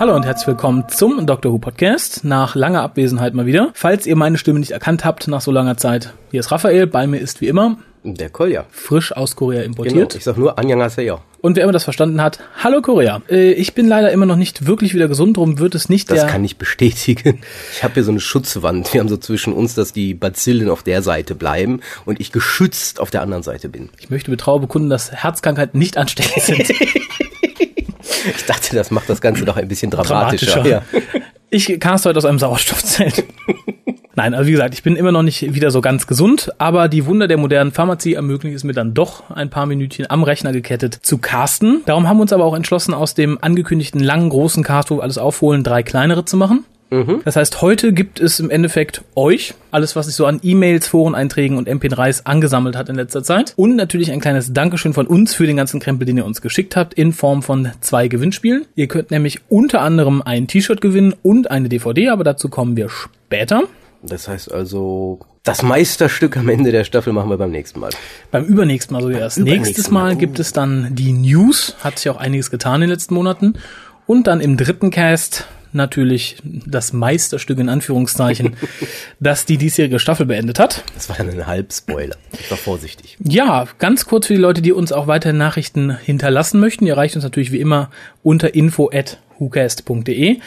Hallo und herzlich willkommen zum Dr. Who Podcast. Nach langer Abwesenheit mal wieder. Falls ihr meine Stimme nicht erkannt habt nach so langer Zeit, hier ist Raphael. Bei mir ist wie immer Der Kolja. frisch aus Korea Genau. importiert. Ich sag nur Annyeonghaseyo. Und wer immer das verstanden hat, hallo Korea. Äh, ich bin leider immer noch nicht wirklich wieder gesund, darum wird es nicht Das der... kann ich bestätigen. Ich habe hier so eine Schutzwand. Wir haben so zwischen uns, dass die Bazillen auf der Seite bleiben und ich geschützt auf der anderen Seite bin. ich möchte mit Trauer bekunden, dass Herzkrankheiten nicht ansteckend sind. Ich dachte, das macht das Ganze doch ein bisschen dramatischer. Ja. Ich cast heute aus einem Sauerstoffzelt. Nein, also wie gesagt, ich bin immer noch nicht wieder so ganz gesund, aber die Wunder der modernen Pharmazie ermöglichen es mir dann doch, ein paar Minütchen am Rechner gekettet zu casten. Darum haben wir uns aber auch entschlossen, aus dem angekündigten langen, großen Cast, wo wir alles aufholen, drei kleinere zu machen. Das heißt, heute gibt es im Endeffekt euch, alles, was sich so an E-Mails, Foreneinträgen und MP3s angesammelt hat in letzter Zeit. Und natürlich ein kleines Dankeschön von uns für den ganzen Krempel, den ihr uns geschickt habt, in Form von zwei Gewinnspielen. Ihr könnt nämlich unter anderem ein T-Shirt gewinnen und eine DVD, aber dazu kommen wir später. Das heißt also, das Meisterstück am Ende der Staffel machen wir beim nächsten Mal. Beim übernächsten Mal, so erst. Nächstes Mal Mal, gibt es dann die News. Hat sich auch einiges getan in den letzten Monaten. Und dann im dritten Cast natürlich das Meisterstück in Anführungszeichen, das die diesjährige Staffel beendet hat. Das war dann ein Halbspoiler. Ich war vorsichtig. Ja, ganz kurz für die Leute, die uns auch weiterhin Nachrichten hinterlassen möchten. Ihr erreicht uns natürlich wie immer unter info at whocast.de.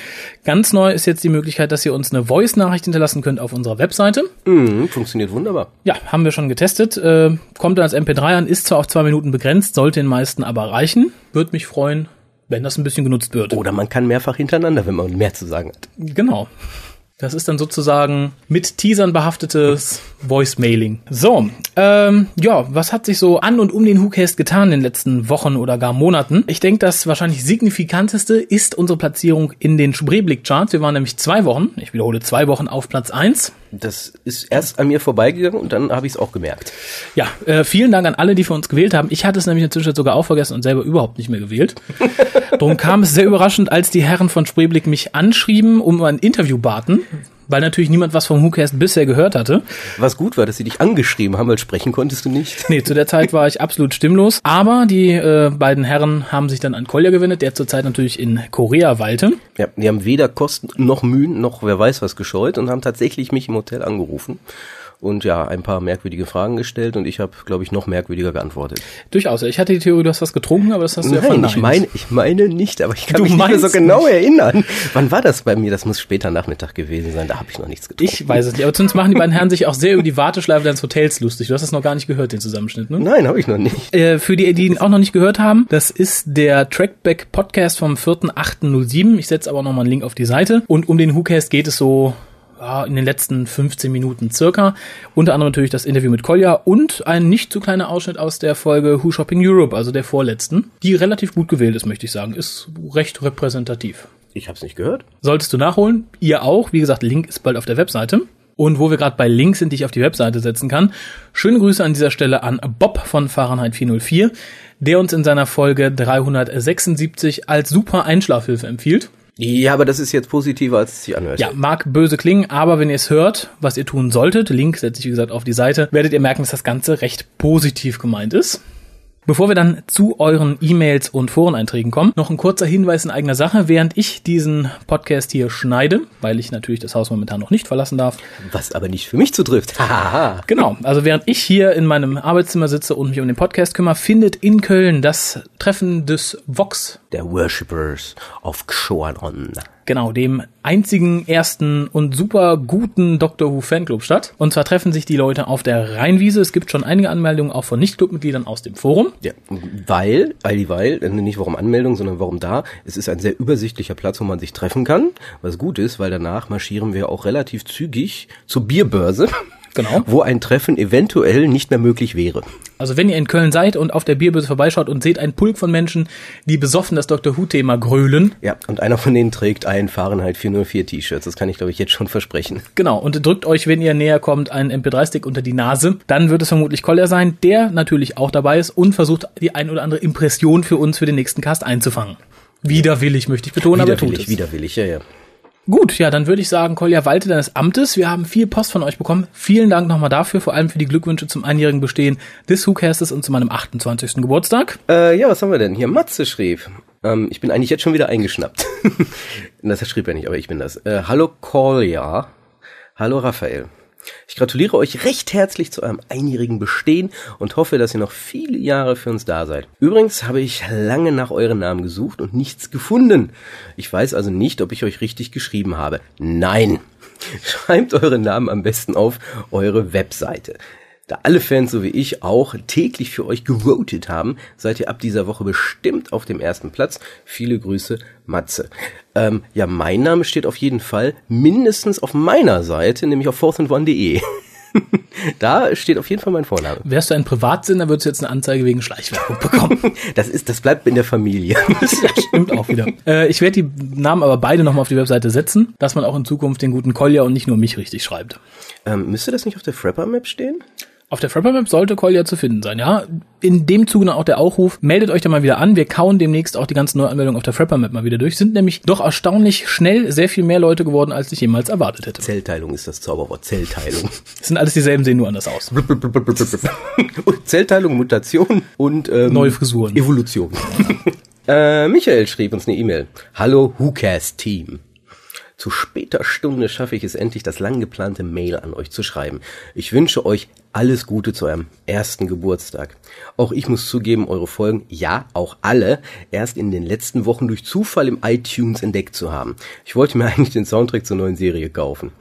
Ganz neu ist jetzt die Möglichkeit, dass ihr uns eine Voice-Nachricht hinterlassen könnt auf unserer Webseite. Mhm, funktioniert wunderbar. Ja, haben wir schon getestet. Äh, kommt dann als MP3 an, ist zwar auf zwei Minuten begrenzt, sollte den meisten aber reichen. Würde mich freuen, wenn das ein bisschen genutzt wird. Oder man kann mehrfach hintereinander, wenn man mehr zu sagen hat. Genau. Das ist dann sozusagen mit Teasern behaftetes Voice-Mailing. So, ähm, ja, was hat sich so an und um den WhoCast getan in den letzten Wochen oder gar Monaten? Ich denke, das wahrscheinlich signifikanteste ist unsere Platzierung in den Spreeblick-Charts. Wir waren nämlich zwei Wochen, ich wiederhole, zwei Wochen auf Platz eins. Das ist erst an mir vorbeigegangen und dann habe ich es auch gemerkt. Ja, äh, vielen Dank an alle, die für uns gewählt haben. Ich hatte es nämlich in der Zwischenzeit sogar auch vergessen und selber überhaupt nicht mehr gewählt. Darum kam es sehr überraschend, als die Herren von Spreeblick mich anschrieben, um ein Interview baten, weil natürlich niemand was vom WhoCast bisher gehört hatte. Was gut war, dass sie dich angeschrieben haben, weil sprechen konntest du nicht. Nee, zu der Zeit war ich absolut stimmlos. Aber die äh, beiden Herren haben sich dann an Kolja gewendet, der zurzeit natürlich in Korea weilte. Ja, die haben weder Kosten noch Mühen noch wer weiß was gescheut und haben tatsächlich mich im Hotel angerufen und ja, ein paar merkwürdige Fragen gestellt und ich habe, glaube ich, noch merkwürdiger geantwortet. Durchaus. Ich hatte die Theorie, du hast was getrunken, aber das hast du ja Nein, verneint. ich meine, ich meine nicht, aber ich kann Du mich nicht mehr so genau erinnern. Wann war das bei mir? Das muss später Nachmittag gewesen sein. Da habe ich noch nichts getrunken. Ich weiß es nicht. Aber zumindest machen die beiden Herren sich auch sehr über die Warteschleife deines Hotels lustig. Du hast das noch gar nicht gehört, den Zusammenschnitt, ne? Nein, habe ich noch nicht. Äh, für die, die ihn auch noch nicht gehört haben, das ist der Trackback Podcast vom 4.8.07. Ich setze aber noch mal einen Link auf die Seite. Und um den WhoCast geht es so ja, in den letzten 15 Minuten circa. Unter anderem natürlich das Interview mit Kolja und ein nicht zu kleiner Ausschnitt aus der Folge Who Shopping Europe, also der vorletzten, die relativ gut gewählt ist, möchte ich sagen. Ist recht repräsentativ. Ich habe es nicht gehört. Solltest du nachholen. Ihr auch. Wie gesagt, Link ist bald auf der Webseite. Und wo wir gerade bei Links sind, die ich auf die Webseite setzen kann, schöne Grüße an dieser Stelle an Bob von Fahrenheit 404, der uns in seiner Folge 376 als super Einschlafhilfe empfiehlt. Ja, aber das ist jetzt positiver, als es sich anhört. Ja, mag böse klingen, aber wenn ihr es hört, was ihr tun solltet, Link setze ich wie gesagt auf die Seite, werdet ihr merken, dass das Ganze recht positiv gemeint ist. Bevor wir dann zu euren E-Mails und Foreneinträgen kommen, noch ein kurzer Hinweis in eigener Sache. Während ich diesen Podcast hier schneide, weil ich natürlich das Haus momentan noch nicht verlassen darf, Was aber nicht für mich zutrifft. Genau, also während ich hier in meinem Arbeitszimmer sitze und mich um den Podcast kümmere, findet in Köln das Treffen des Vox, Der Worshippers of Xoanon. Genau, dem einzigen, ersten und super guten Doctor Who Fanclub statt. Und zwar treffen sich die Leute auf der Rheinwiese. Es gibt schon einige Anmeldungen auch von Nicht-Clubmitgliedern aus dem Forum. Ja, weil, all die weil, äh, nicht warum Anmeldung, sondern warum da. Es ist ein sehr übersichtlicher Platz, wo man sich treffen kann. Was gut ist, weil danach marschieren wir auch relativ zügig zur Bierbörse. Genau. Wo ein Treffen eventuell nicht mehr möglich wäre. Also wenn ihr in Köln seid und auf der Bierbörse vorbeischaut und seht einen Pulk von Menschen, die besoffen das Doctor Who-Thema grölen, Ja, und einer von denen trägt ein Fahrenheit 404 T-Shirts. Das kann ich, glaube ich, jetzt schon versprechen. Genau, und drückt euch, wenn ihr näher kommt, einen MP3-Stick unter die Nase. Dann wird es vermutlich Collier sein, der natürlich auch dabei ist und versucht, die ein oder andere Impression für uns für den nächsten Cast einzufangen. Widerwillig, möchte ich betonen, aber er tut Widerwillig, es. widerwillig, ja, ja. Gut, ja, dann würde ich sagen, Kolja, walte deines Amtes. Wir haben viel Post von euch bekommen. Vielen Dank nochmal dafür, vor allem für die Glückwünsche zum einjährigen Bestehen des WhoCastes und zu meinem 28. Geburtstag. Äh, ja, was haben wir denn? Hier, Matze schrieb. Ähm, ich bin eigentlich jetzt schon wieder eingeschnappt. das schrieb er nicht, aber ich bin das. Äh, hallo Kolja. Hallo Raphael. Ich gratuliere euch recht herzlich zu eurem einjährigen Bestehen und hoffe, dass ihr noch viele Jahre für uns da seid. Übrigens habe ich lange nach euren Namen gesucht und nichts gefunden. Ich weiß also nicht, ob ich euch richtig geschrieben habe. Nein! Schreibt eure Namen am besten auf eure Webseite. Da alle Fans, so wie ich, auch täglich für euch gewotet haben, seid ihr ab dieser Woche bestimmt auf dem ersten Platz. Viele Grüße, Matze. Ähm, ja, mein Name steht auf jeden Fall mindestens auf meiner Seite, nämlich auf fourthandone.de. da steht auf jeden Fall mein Vorname. Wärst du ein Privatsinn, würdest du jetzt eine Anzeige wegen Schleichwerbung bekommen. das ist, das bleibt in der Familie. das stimmt auch wieder. Äh, ich werde die Namen aber beide nochmal auf die Webseite setzen, dass man auch in Zukunft den guten Kolja und nicht nur mich richtig schreibt. Ähm, müsste das nicht auf der Frapper-Map stehen? Auf der Frapper Map sollte Kolja zu finden sein, ja. In dem Zuge auch der Aufruf, meldet euch da mal wieder an. Wir kauen demnächst auch die ganzen Neuanmeldungen auf der Frapper Map mal wieder durch. Sind nämlich doch erstaunlich schnell sehr viel mehr Leute geworden, als ich jemals erwartet hätte. Zellteilung ist das Zauberwort. Zellteilung. Das sind alles dieselben, sehen nur anders aus. Zellteilung, Mutation und ähm, neue Frisuren. Evolution. äh, Michael schrieb uns eine E-Mail. Hallo WhoCast Team. Zu später Stunde schaffe ich es endlich, das lang geplante Mail an euch zu schreiben. Ich wünsche euch alles Gute zu eurem ersten Geburtstag. Auch ich muss zugeben, eure Folgen, ja, auch alle, erst in den letzten Wochen durch Zufall im iTunes entdeckt zu haben. Ich wollte mir eigentlich den Soundtrack zur neuen Serie kaufen.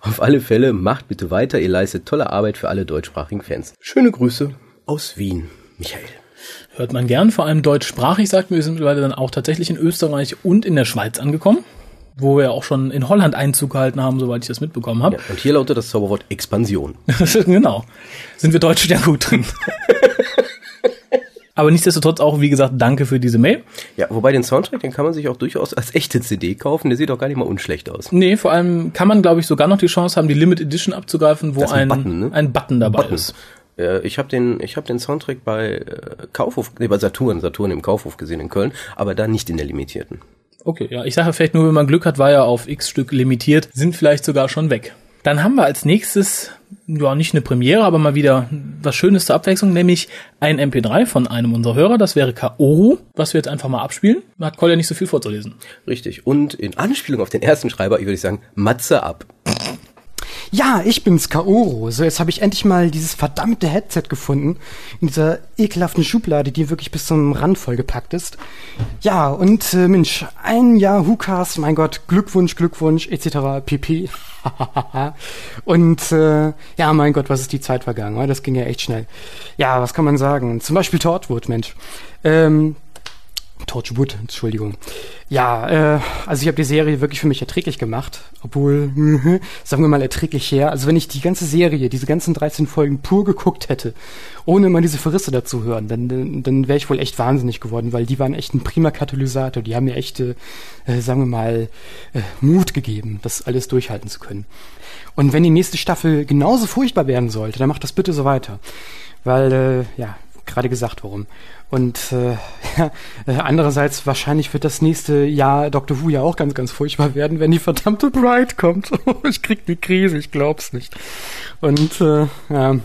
Auf alle Fälle, macht bitte weiter, ihr leistet tolle Arbeit für alle deutschsprachigen Fans. Schöne Grüße aus Wien, Michael. Hört man gern, vor allem deutschsprachig, sagt mir, wir sind mittlerweile dann auch tatsächlich in Österreich und in der Schweiz angekommen wo wir auch schon in Holland Einzug gehalten haben, soweit ich das mitbekommen habe. Ja, und hier lautet das Zauberwort Expansion. genau. Sind wir Deutsche ja gut drin. Aber nichtsdestotrotz auch, wie gesagt, danke für diese Mail. Ja, wobei den Soundtrack, den kann man sich auch durchaus als echte CD kaufen. Der sieht auch gar nicht mal unschlecht aus. Nee, vor allem kann man, glaube ich, sogar noch die Chance haben, die Limit Edition abzugreifen, wo ein, ein, Button, ne? ein Button dabei Button. ist. Ich habe den, ich habe den Soundtrack bei äh, Kaufhof, nee, bei Saturn, Saturn im Kaufhof gesehen in Köln, aber da nicht in der limitierten. Okay, ja, ich sage vielleicht nur, wenn man Glück hat, war ja auf x Stück limitiert, sind vielleicht sogar schon weg. Dann haben wir als nächstes, ja, nicht eine Premiere, aber mal wieder was Schönes zur Abwechslung, nämlich ein MP3 von einem unserer Hörer, das wäre Kaoru, was wir jetzt einfach mal abspielen. Hat Kolja nicht so viel vorzulesen. Richtig. Und in Anspielung auf den ersten Schreiber, ich würde sagen, Matze ab. Ja, ich bin's, Kaoru. So, jetzt habe ich endlich mal dieses verdammte Headset gefunden. In dieser ekelhaften Schublade, die wirklich bis zum Rand vollgepackt ist. Ja, und äh, Mensch, ein Jahr WhoCast, mein Gott, Glückwunsch, Glückwunsch, etc. pp. und äh, ja, mein Gott, was ist die Zeit vergangen? Das ging ja echt schnell. Ja, was kann man sagen? Zum Beispiel Tortwood, Mensch. Ähm, Torchwood, Entschuldigung. Ja, äh, also ich habe die Serie wirklich für mich erträglich gemacht, obwohl, sagen wir mal, erträglich her. Also wenn ich die ganze Serie, diese ganzen 13 Folgen pur geguckt hätte, ohne immer diese Verrisse dazu hören, dann, dann, dann wäre ich wohl echt wahnsinnig geworden, weil die waren echt ein prima Katalysator. Die haben mir echt, äh, sagen wir mal, äh, Mut gegeben, das alles durchhalten zu können. Und wenn die nächste Staffel genauso furchtbar werden sollte, dann macht das bitte so weiter. Weil, äh, ja, gerade gesagt, warum. Und äh, ja, äh, andererseits wahrscheinlich wird das nächste Jahr Dr. Who ja auch ganz, ganz furchtbar werden, wenn die verdammte Bride kommt. ich krieg die Krise, ich glaub's nicht. Und äh, ja,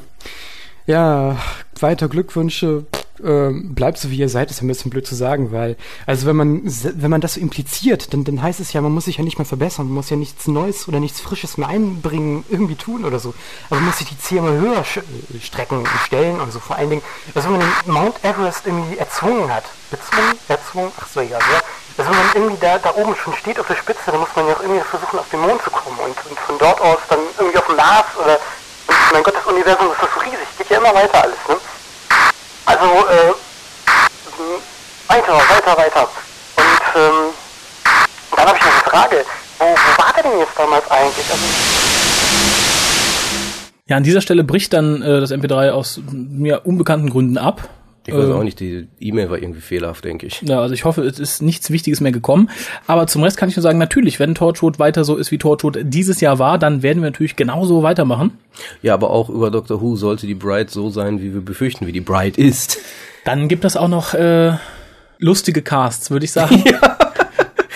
ja, weiter Glückwünsche äh, bleibt so wie ihr seid, ist ein bisschen blöd zu sagen, weil, also wenn man, wenn man das so impliziert, dann, dann heißt es ja, man muss sich ja nicht mehr verbessern, man muss ja nichts Neues oder nichts Frisches mehr einbringen, irgendwie tun oder so. Aber man muss sich die Ziele immer höher strecken und stellen und so. Vor allen Dingen, also wenn man den Mount Everest irgendwie erzwungen hat, bezwungen, erzwungen, ach so, egal, ja. Also wenn man irgendwie da, da oben schon steht auf der Spitze, dann muss man ja auch irgendwie versuchen, auf den Mond zu kommen und, und von dort aus dann irgendwie auf den Mars oder, mein Gott, das Universum ist so riesig, geht ja immer weiter alles, ne? Also, äh, weiter, weiter, weiter. Und ähm, dann habe ich noch eine Frage. Wo, wo war der denn jetzt damals eigentlich? Also, ja, an dieser Stelle bricht dann äh, das MP3 aus mir unbekannten Gründen ab. Ich weiß auch ähm, nicht, die E-Mail war irgendwie fehlerhaft, denke ich. Ja, also ich hoffe, es ist nichts Wichtiges mehr gekommen. Aber zum Rest kann ich nur sagen, natürlich, wenn Torchwood weiter so ist, wie Torchwood dieses Jahr war, dann werden wir natürlich genauso weitermachen. Ja, aber auch über Doctor Who sollte die Bride so sein, wie wir befürchten, wie die Bride ist. Dann gibt es auch noch äh, lustige Casts, würde ich sagen. Ja.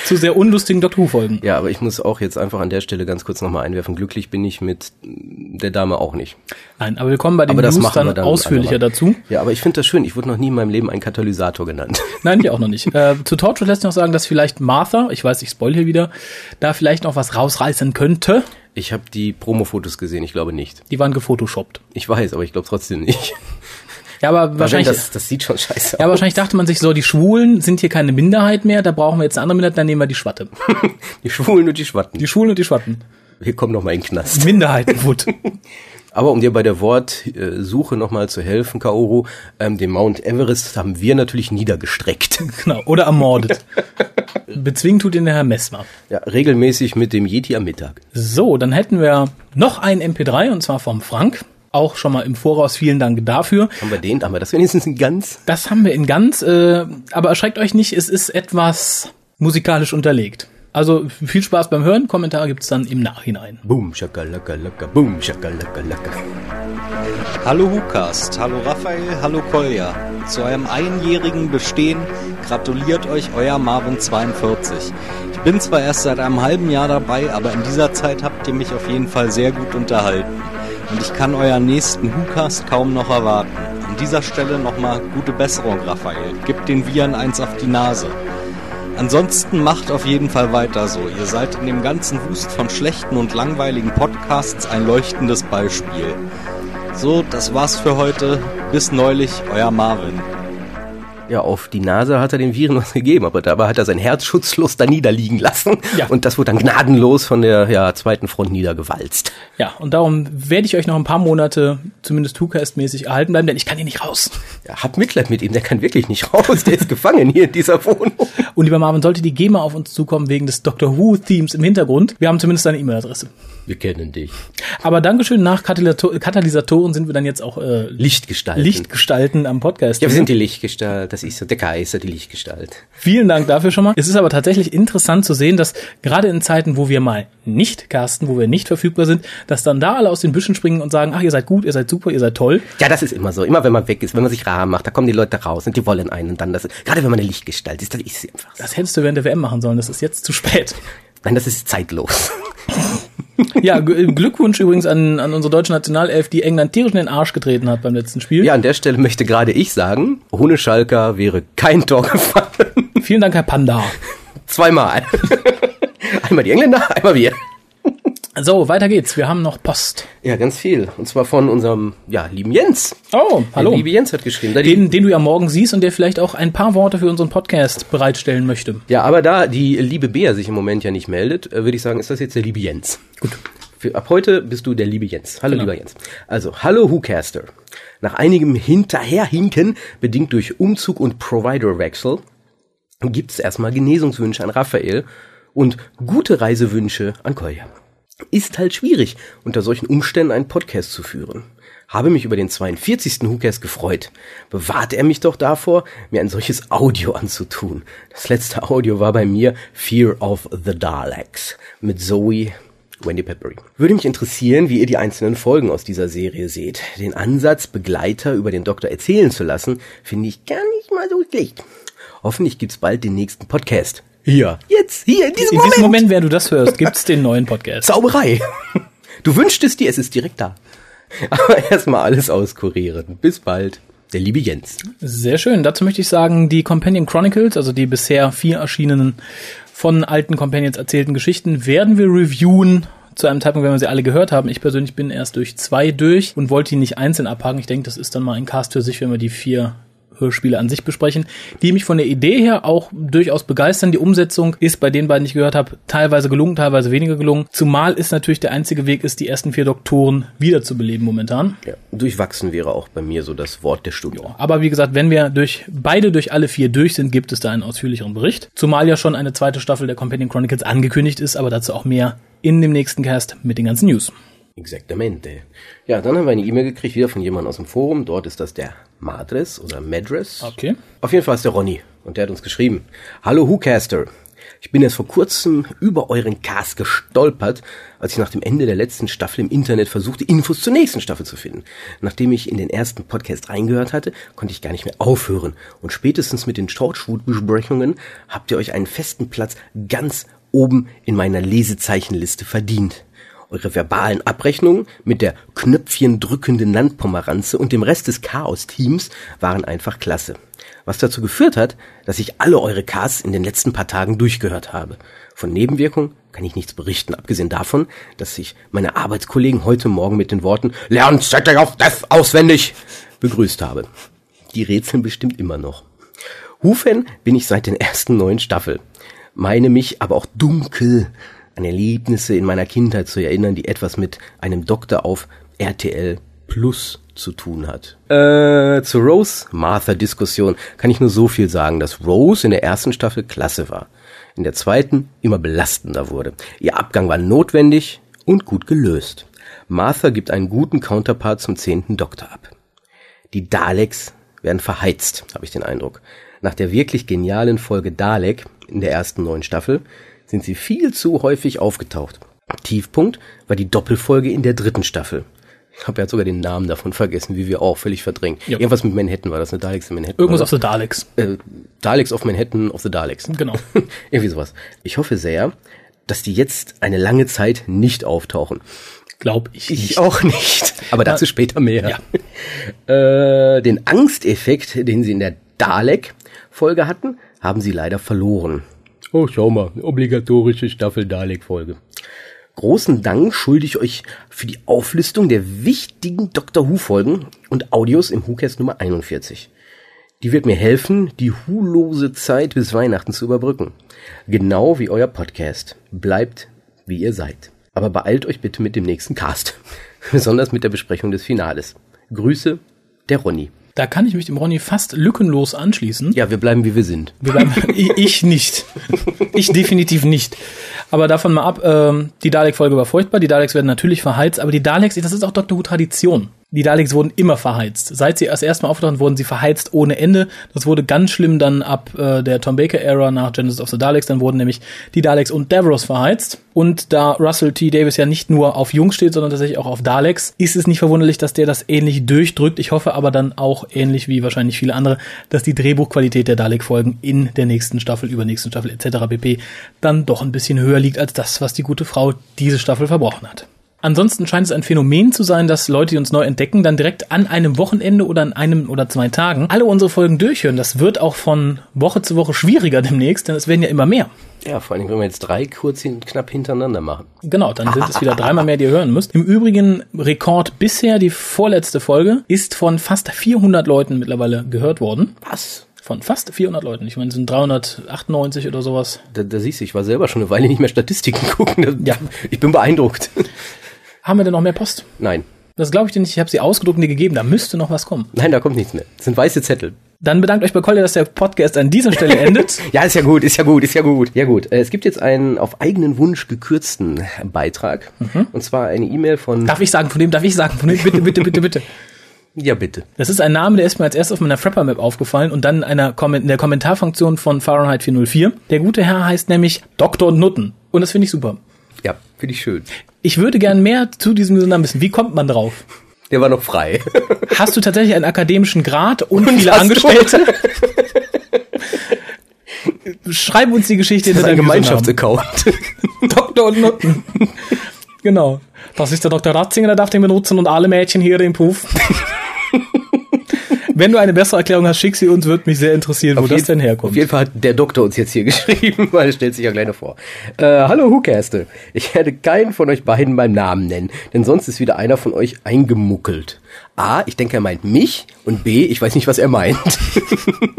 Zu sehr unlustigen Doctor Who-Folgen. Ja, aber ich muss auch jetzt einfach an der Stelle ganz kurz nochmal einwerfen. Glücklich bin ich mit der Dame auch nicht. Nein, aber wir kommen bei den Aber das News dann, dann ausführlicher dazu. Ja, aber ich finde das schön. Ich wurde noch nie in meinem Leben ein Katalysator genannt. Nein, ich auch noch nicht. Äh, zu Torchwood lässt sich noch sagen, dass vielleicht Martha, ich weiß, ich spoil hier wieder, da vielleicht noch was rausreißen könnte. Ich habe die Promo-Fotos gesehen. Ich glaube nicht. Die waren gefotoshoppt. Ich weiß, aber ich glaube trotzdem nicht. Ja, aber Wahrscheinlich, das, das sieht schon scheiße ja, aus. wahrscheinlich dachte man sich so, die Schwulen sind hier keine Minderheit mehr, da brauchen wir jetzt eine andere Minderheit, dann nehmen wir die Schwatte. Die Schwulen und die Schwatten. Die Schwulen und die Schwatten. Wir kommen noch mal in den Knast. Minderheitenwut. Aber um dir bei der Wortsuche nochmal zu helfen, Kaoru, ähm, den Mount Everest haben wir natürlich niedergestreckt. genau. Oder ermordet. Bezwingen tut ihn der Herr Messmer. Ja, regelmäßig mit dem Yeti am Mittag. So, dann hätten wir noch ein MP3 und zwar vom Frank. Auch schon mal im Voraus vielen Dank dafür. Haben wir den? Haben wir das wenigstens ein ganz? Das haben wir in ganz, äh, aber erschreckt euch nicht, es ist etwas musikalisch unterlegt. Also viel Spaß beim Hören, Kommentare gibt's dann im Nachhinein. Boom, shakalaka, laka, boom, shakalaka, laka. Hallo Hukast, hallo Raphael, hallo Kolja. Zu eurem einjährigen Bestehen gratuliert euch euer Marvin 42. Ich bin zwar erst seit einem halben Jahr dabei, aber in dieser Zeit habt ihr mich auf jeden Fall sehr gut unterhalten. Und ich kann euren nächsten Hukast kaum noch erwarten. An dieser Stelle nochmal gute Besserung, Raphael. Gebt den Viren eins auf die Nase. Ansonsten macht auf jeden Fall weiter so. Ihr seid in dem ganzen Wust von schlechten und langweiligen Podcasts ein leuchtendes Beispiel. So, das war's für heute. Bis neulich, euer Marvin. Ja, auf die Nase hat er den Viren was gegeben, aber dabei hat er sein Herz schutzlos da niederliegen lassen. Ja. Und das wurde dann gnadenlos von der ja, zweiten Front niedergewalzt. Ja, und darum werde ich euch noch ein paar Monate, zumindest Two-Cast-mäßig, erhalten bleiben, denn ich kann hier nicht raus. Ja, habt Mitleid mit ihm, der kann wirklich nicht raus, der ist gefangen hier in dieser Wohnung. Und lieber Marvin, sollte die GEMA auf uns zukommen wegen des Doctor Who-Themes im Hintergrund, wir haben zumindest eine E-Mail-Adresse. Wir kennen dich. Aber Dankeschön, nach Katalysator Katalysatoren sind wir dann jetzt auch äh, Lichtgestalten. Lichtgestalten am Podcast. Ja, wir sind die Lichtgestalt, das ist so, der Kaiser, die Lichtgestalt. Vielen Dank dafür schon mal. Es ist aber tatsächlich interessant zu sehen, dass gerade in Zeiten, wo wir mal nicht casten, wo wir nicht verfügbar sind, dass dann da alle aus den Büschen springen und sagen, ach, ihr seid gut, ihr seid super, ihr seid toll. Ja, das ist immer so. Immer wenn man weg ist, wenn man sich rar macht, da kommen die Leute raus und die wollen einen und dann das. Gerade wenn man eine Lichtgestalt ist, dann ist sie einfach. so. Das hättest du während der WM machen sollen, das ist jetzt zu spät. Nein, das ist zeitlos. Ja, Glückwunsch übrigens an, an unsere deutsche Nationalelf, die England tierisch in den Arsch getreten hat beim letzten Spiel. Ja, an der Stelle möchte gerade ich sagen, ohne Schalker wäre kein Tor gefallen. Vielen Dank, Herr Panda. Zweimal. einmal die Engländer, einmal wir. So, weiter geht's. Wir haben noch Post. Ja, ganz viel. Und zwar von unserem, ja, lieben Jens. Oh, hallo. Der liebe Jens hat geschrieben. Den, den du ja morgen siehst und der vielleicht auch ein paar Worte für unseren Podcast bereitstellen möchte. ja, aber da die liebe Bea sich im Moment ja nicht meldet, äh, würde ich sagen, ist das jetzt der liebe Jens. Gut. Für, ab heute bist du der liebe Jens. Hallo, Genau. lieber Jens. Also, hallo Whocaster. Nach einigem Hinterherhinken, bedingt durch Umzug und Providerwechsel, gibt's erstmal Genesungswünsche an Raphael und gute Reisewünsche an Kolja. Ist halt schwierig, unter solchen Umständen einen Podcast zu führen. Habe mich über den 42. Hookers gefreut. Bewahrt er mich doch davor, mir ein solches Audio anzutun. Das letzte Audio war bei mir Fear of the Daleks mit Zoe Wendy Peppery. Würde mich interessieren, wie ihr die einzelnen Folgen aus dieser Serie seht. Den Ansatz, Begleiter über den Doktor erzählen zu lassen, finde ich gar nicht mal so schlecht. Hoffentlich gibt's bald den nächsten Podcast. Hier. Jetzt, hier, in diesem In Moment. diesem Moment, während du das hörst, gibt's den neuen Podcast. Zauberei. Du wünschtest dir, es ist direkt da. Aber erstmal alles auskurieren. Bis bald. Der liebe Jens. Sehr schön. Dazu möchte ich sagen, die Companion Chronicles, also die bisher vier erschienenen von alten Companions erzählten Geschichten, werden wir reviewen zu einem Zeitpunkt, wenn wir sie alle gehört haben. Ich persönlich bin erst durch zwei durch und wollte die nicht einzeln abhaken. Ich denke, das ist dann mal ein Cast für sich, wenn wir die vier Hörspiele an sich besprechen, die mich von der Idee her auch durchaus begeistern. Die Umsetzung ist bei den beiden, die ich gehört habe, teilweise gelungen, teilweise weniger gelungen. Zumal ist natürlich der einzige Weg ist, die ersten vier Doktoren wiederzubeleben momentan. Ja, durchwachsen wäre auch bei mir so das Wort der Stunde. Aber wie gesagt, wenn wir durch beide durch alle vier durch sind, gibt es da einen ausführlicheren Bericht. Zumal ja schon eine zweite Staffel der Companion Chronicles angekündigt ist, aber dazu auch mehr in dem nächsten Cast mit den ganzen News. Exactamente. Ja, dann haben wir eine E-Mail gekriegt, wieder von jemandem aus dem Forum. Dort ist das der Madres oder Madres. Okay. Auf jeden Fall ist der Ronny und der hat uns geschrieben. Hallo Whocaster. Ich bin erst vor kurzem über euren Cast gestolpert, als ich nach dem Ende der letzten Staffel im Internet versuchte, Infos zur nächsten Staffel zu finden. Nachdem ich in den ersten Podcast reingehört hatte, konnte ich gar nicht mehr aufhören. Und spätestens mit den Torchwood-Besprechungen habt ihr euch einen festen Platz ganz oben in meiner Lesezeichenliste verdient. Eure verbalen Abrechnungen mit der Knöpfchen drückenden Landpomeranze und dem Rest des Chaos-Teams waren einfach klasse. Was dazu geführt hat, dass ich alle eure Casts in den letzten paar Tagen durchgehört habe. Von Nebenwirkungen kann ich nichts berichten, abgesehen davon, dass ich meine Arbeitskollegen heute Morgen mit den Worten Lernt Setting of Death auswendig begrüßt habe. Die rätseln bestimmt immer noch. Hufen bin ich seit den ersten neun Staffel. Meine mich aber auch dunkel an Erlebnisse in meiner Kindheit zu erinnern, die etwas mit einem Doktor auf RTL Plus zu tun hat. Äh, zur Rose-Martha-Diskussion kann ich nur so viel sagen, dass Rose in der ersten Staffel klasse war. In der zweiten immer belastender wurde. Ihr Abgang war notwendig und gut gelöst. Martha gibt einen guten Counterpart zum zehnten Doktor ab. Die Daleks werden verheizt, habe ich den Eindruck. Nach der wirklich genialen Folge Dalek in der ersten neuen Staffel sind sie viel zu häufig aufgetaucht. Tiefpunkt war die Doppelfolge in der dritten Staffel. Ich habe ja sogar den Namen davon vergessen, wie wir auch völlig verdrängt. Ja. Irgendwas mit Manhattan war das, eine Daleks in Manhattan. Irgendwas auf the Daleks. äh, Daleks of Manhattan of the Daleks. Genau. Irgendwie sowas. Ich hoffe sehr, dass die jetzt eine lange Zeit nicht auftauchen. Glaub ich nicht. Ich auch nicht. Aber dazu Ja. später mehr. Äh, den Angsteffekt, den sie in der Dalek-Folge hatten, haben sie leider verloren. Oh, schau mal, obligatorische Staffel Dalek-Folge. Großen Dank schulde ich euch für die Auflistung der wichtigen Doctor Who-Folgen und Audios im WhoCast Nummer 41. Die wird mir helfen, die hulose Zeit bis Weihnachten zu überbrücken. Genau wie euer Podcast. Bleibt, wie ihr seid. Aber beeilt euch bitte mit dem nächsten Cast. Besonders mit der Besprechung des Finales. Grüße, der Ronny. Da kann ich mich dem Ronny fast lückenlos anschließen. Ja, wir bleiben, wie wir sind. Wir bleiben, ich, ich nicht. Ich definitiv nicht. Aber davon mal ab, ähm, die Dalek-Folge war furchtbar. Die Daleks werden natürlich verheizt, aber die Daleks, das ist auch Doctor Who-Tradition. Die Daleks wurden immer verheizt. Seit sie erst erstmal aufgetaucht wurden sie verheizt ohne Ende. Das wurde ganz schlimm dann ab äh, der Tom Baker-Ära nach Genesis of the Daleks. Dann wurden nämlich die Daleks und Davros verheizt. Und da Russell T. Davis ja nicht nur auf Jung steht, sondern tatsächlich auch auf Daleks, ist es nicht verwunderlich, dass der das ähnlich durchdrückt. Ich hoffe aber dann auch ähnlich wie wahrscheinlich viele andere, dass die Drehbuchqualität der Dalek-Folgen in der nächsten Staffel, übernächsten Staffel etc. pp. dann doch ein bisschen höher liegt als das, was die gute Frau diese Staffel verbrochen hat. Ansonsten scheint es ein Phänomen zu sein, dass Leute, die uns neu entdecken, dann direkt an einem Wochenende oder an einem oder zwei Tagen alle unsere Folgen durchhören. Das wird auch von Woche zu Woche schwieriger demnächst, denn es werden ja immer mehr. Ja, vor allem, wenn wir jetzt drei kurz hin, knapp hintereinander machen. Genau, dann sind es wieder dreimal mehr, die ihr hören müsst. Im Übrigen, Rekord bisher, die vorletzte Folge, ist von fast 400 Leuten mittlerweile gehört worden. Was? Von fast 400 Leuten. Ich meine, es sind 398 oder sowas. Da, da siehst du, ich war selber schon eine Weile nicht mehr Statistiken gucken. Ja. Ich bin beeindruckt. Haben wir denn noch mehr Post? Nein. Das glaube ich dir nicht. Ich habe sie ausgedruckt und dir gegeben. Da müsste noch was kommen. Nein, da kommt nichts mehr. Das sind weiße Zettel. Dann bedankt euch bei Kolja, dass der Podcast an dieser Stelle endet. Ja, ist ja gut, ist ja gut, ist ja gut. Ja gut, äh, es gibt jetzt einen auf eigenen Wunsch gekürzten Beitrag. Und zwar eine E-Mail von... Darf ich sagen, von dem, darf ich sagen, von dem, bitte, bitte, bitte, bitte. Ja, bitte. Das ist ein Name, der ist mir als erstes auf meiner Frapper-Map aufgefallen und dann in, einer Komment in der Kommentarfunktion von Fahrenheit 404. Der gute Herr heißt nämlich Dr. Nutten. Und das finde ich super. Ja, finde ich schön. Ich würde gern mehr zu diesem Namen wissen. Wie kommt man drauf? Der war noch frei. Hast du tatsächlich einen akademischen Grad und, viele hast du- Angestellte? Schreib uns die Geschichte Das ein deinem. Gemeinschaftsaccount. Dr. Nutten. genau. Das ist der Dr. Ratzinger, der darf den benutzen und alle Mädchen hier im Puff. Wenn du eine bessere Erklärung hast, schick sie uns, würde mich sehr interessieren, wo das denn herkommt. Auf jeden Fall hat der Doktor uns jetzt hier geschrieben, weil er stellt sich ja gleich noch vor. Äh, hallo Hucaste. Ich werde keinen von euch beiden beim Namen nennen, denn sonst ist wieder einer von euch eingemuckelt. A, ich denke, er meint mich und B, ich weiß nicht, was er meint.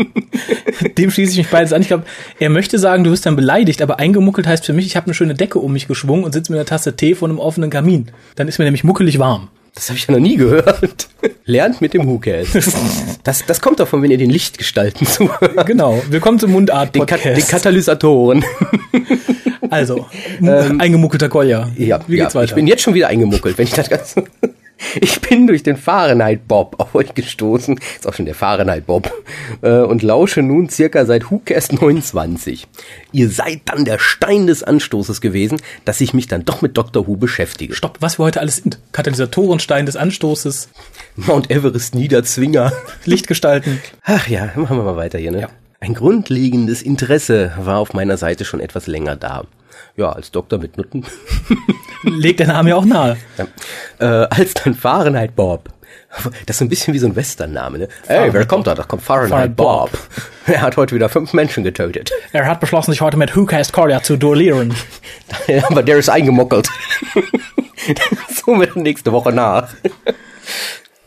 Dem schließe ich mich beides an. Ich glaube, er möchte sagen, du wirst dann beleidigt, aber eingemuckelt heißt für mich, ich habe eine schöne Decke um mich geschwungen und sitze mit einer Tasse Tee vor einem offenen Kamin. Dann ist mir nämlich muckelig warm. Das habe ich ja noch nie gehört. Lernt mit dem Hucast. Das, das kommt davon, wenn ihr den Lichtgestalten zuhört. Genau. Willkommen zum Den, Mundart-Podcast. Kat den Katalysatoren. also, eingemuckelter Kolja. Ja, Wie ja geht's weiter? ich bin jetzt schon wieder eingemuckelt, wenn ich das Ganze... Ich bin durch den Fahrenheit Bob auf euch gestoßen, ist auch schon der Fahrenheit Bob, äh, und lausche nun circa seit WhoCast 29. Ihr seid dann der Stein des Anstoßes gewesen, dass ich mich dann doch mit Dr. Who beschäftige. Stopp, was wir heute alles sind. Katalysatorenstein des Anstoßes, Mount Everest Niederzwinger. Lichtgestalten. Ach ja, machen wir mal weiter hier, ne? Ein grundlegendes Interesse war auf meiner Seite schon etwas länger da. Ja, als Doktor mit Nutten. Legt der Name ja auch nahe. Ja. Äh, als dann Fahrenheit Bob. Das ist so ein bisschen wie so ein Western-Name, ne? Hey, wer kommt da? Da kommt Fahrenheit Fahrenheit Bob. Er hat heute wieder fünf Menschen getötet. Er hat beschlossen, sich heute mit WhoCast Cordia zu duellieren. Aber der ist eingemuckelt. so mit nächste Woche nach.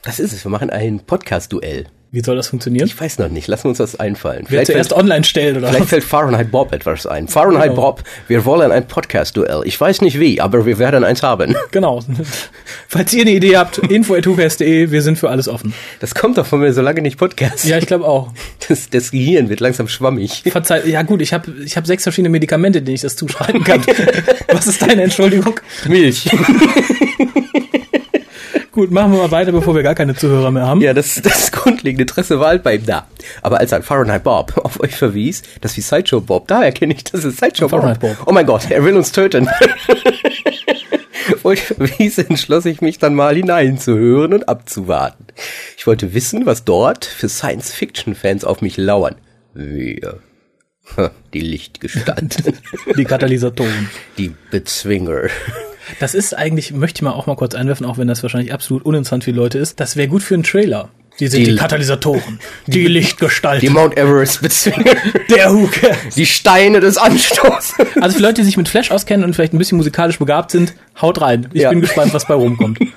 Das ist es. Wir machen ein Podcast-Duell. Wie soll das funktionieren? Ich weiß noch nicht. Lassen wir uns das einfallen. Wer zuerst fällt, online stellt oder vielleicht fällt Fahrenheit Bob etwas ein. Fahrenheit Genau. Bob, wir wollen ein Podcast-Duell. Ich weiß nicht wie, aber wir werden eins haben. Genau. Falls ihr eine Idee habt, info.hucast.de, wir sind für alles offen. Das kommt doch von mir, solange nicht Podcast. Ja, ich glaube auch. Das, das Gehirn wird langsam schwammig. Verzeiht, ja gut, ich habe ich hab sechs verschiedene Medikamente, denen ich das zuschreiben kann. Was ist deine Entschuldigung? Milch. Gut, machen wir mal weiter, bevor wir gar keine Zuhörer mehr haben. Ja, das, das grundlegende Interesse war halt bei ihm da. Aber als ein Fahrenheit Bob auf euch verwies, das wie Sideshow Bob, da erkenne ich, das ist Sideshow Bob. Bob. Oh mein Gott, er will uns töten. euch verwies, entschloss ich mich dann mal hineinzuhören und abzuwarten. Ich wollte wissen, was dort für Science-Fiction-Fans auf mich lauern. Wir. Die Lichtgestalten. Die Katalysatoren. Die Bezwinger. Das ist eigentlich, möchte ich mal auch mal kurz einwerfen, auch wenn das wahrscheinlich absolut uninteressant für die Leute ist. Das wäre gut für einen Trailer. Die sind die, Die- Katalysatoren, die, Die Lichtgestalten, Mount Everest Bezwinger. der Huke. Die Steine des Anstoßes. Also für Leute, die sich mit Flash auskennen und vielleicht ein bisschen musikalisch begabt sind, haut rein. Ich Ja. bin gespannt, was bei rumkommt.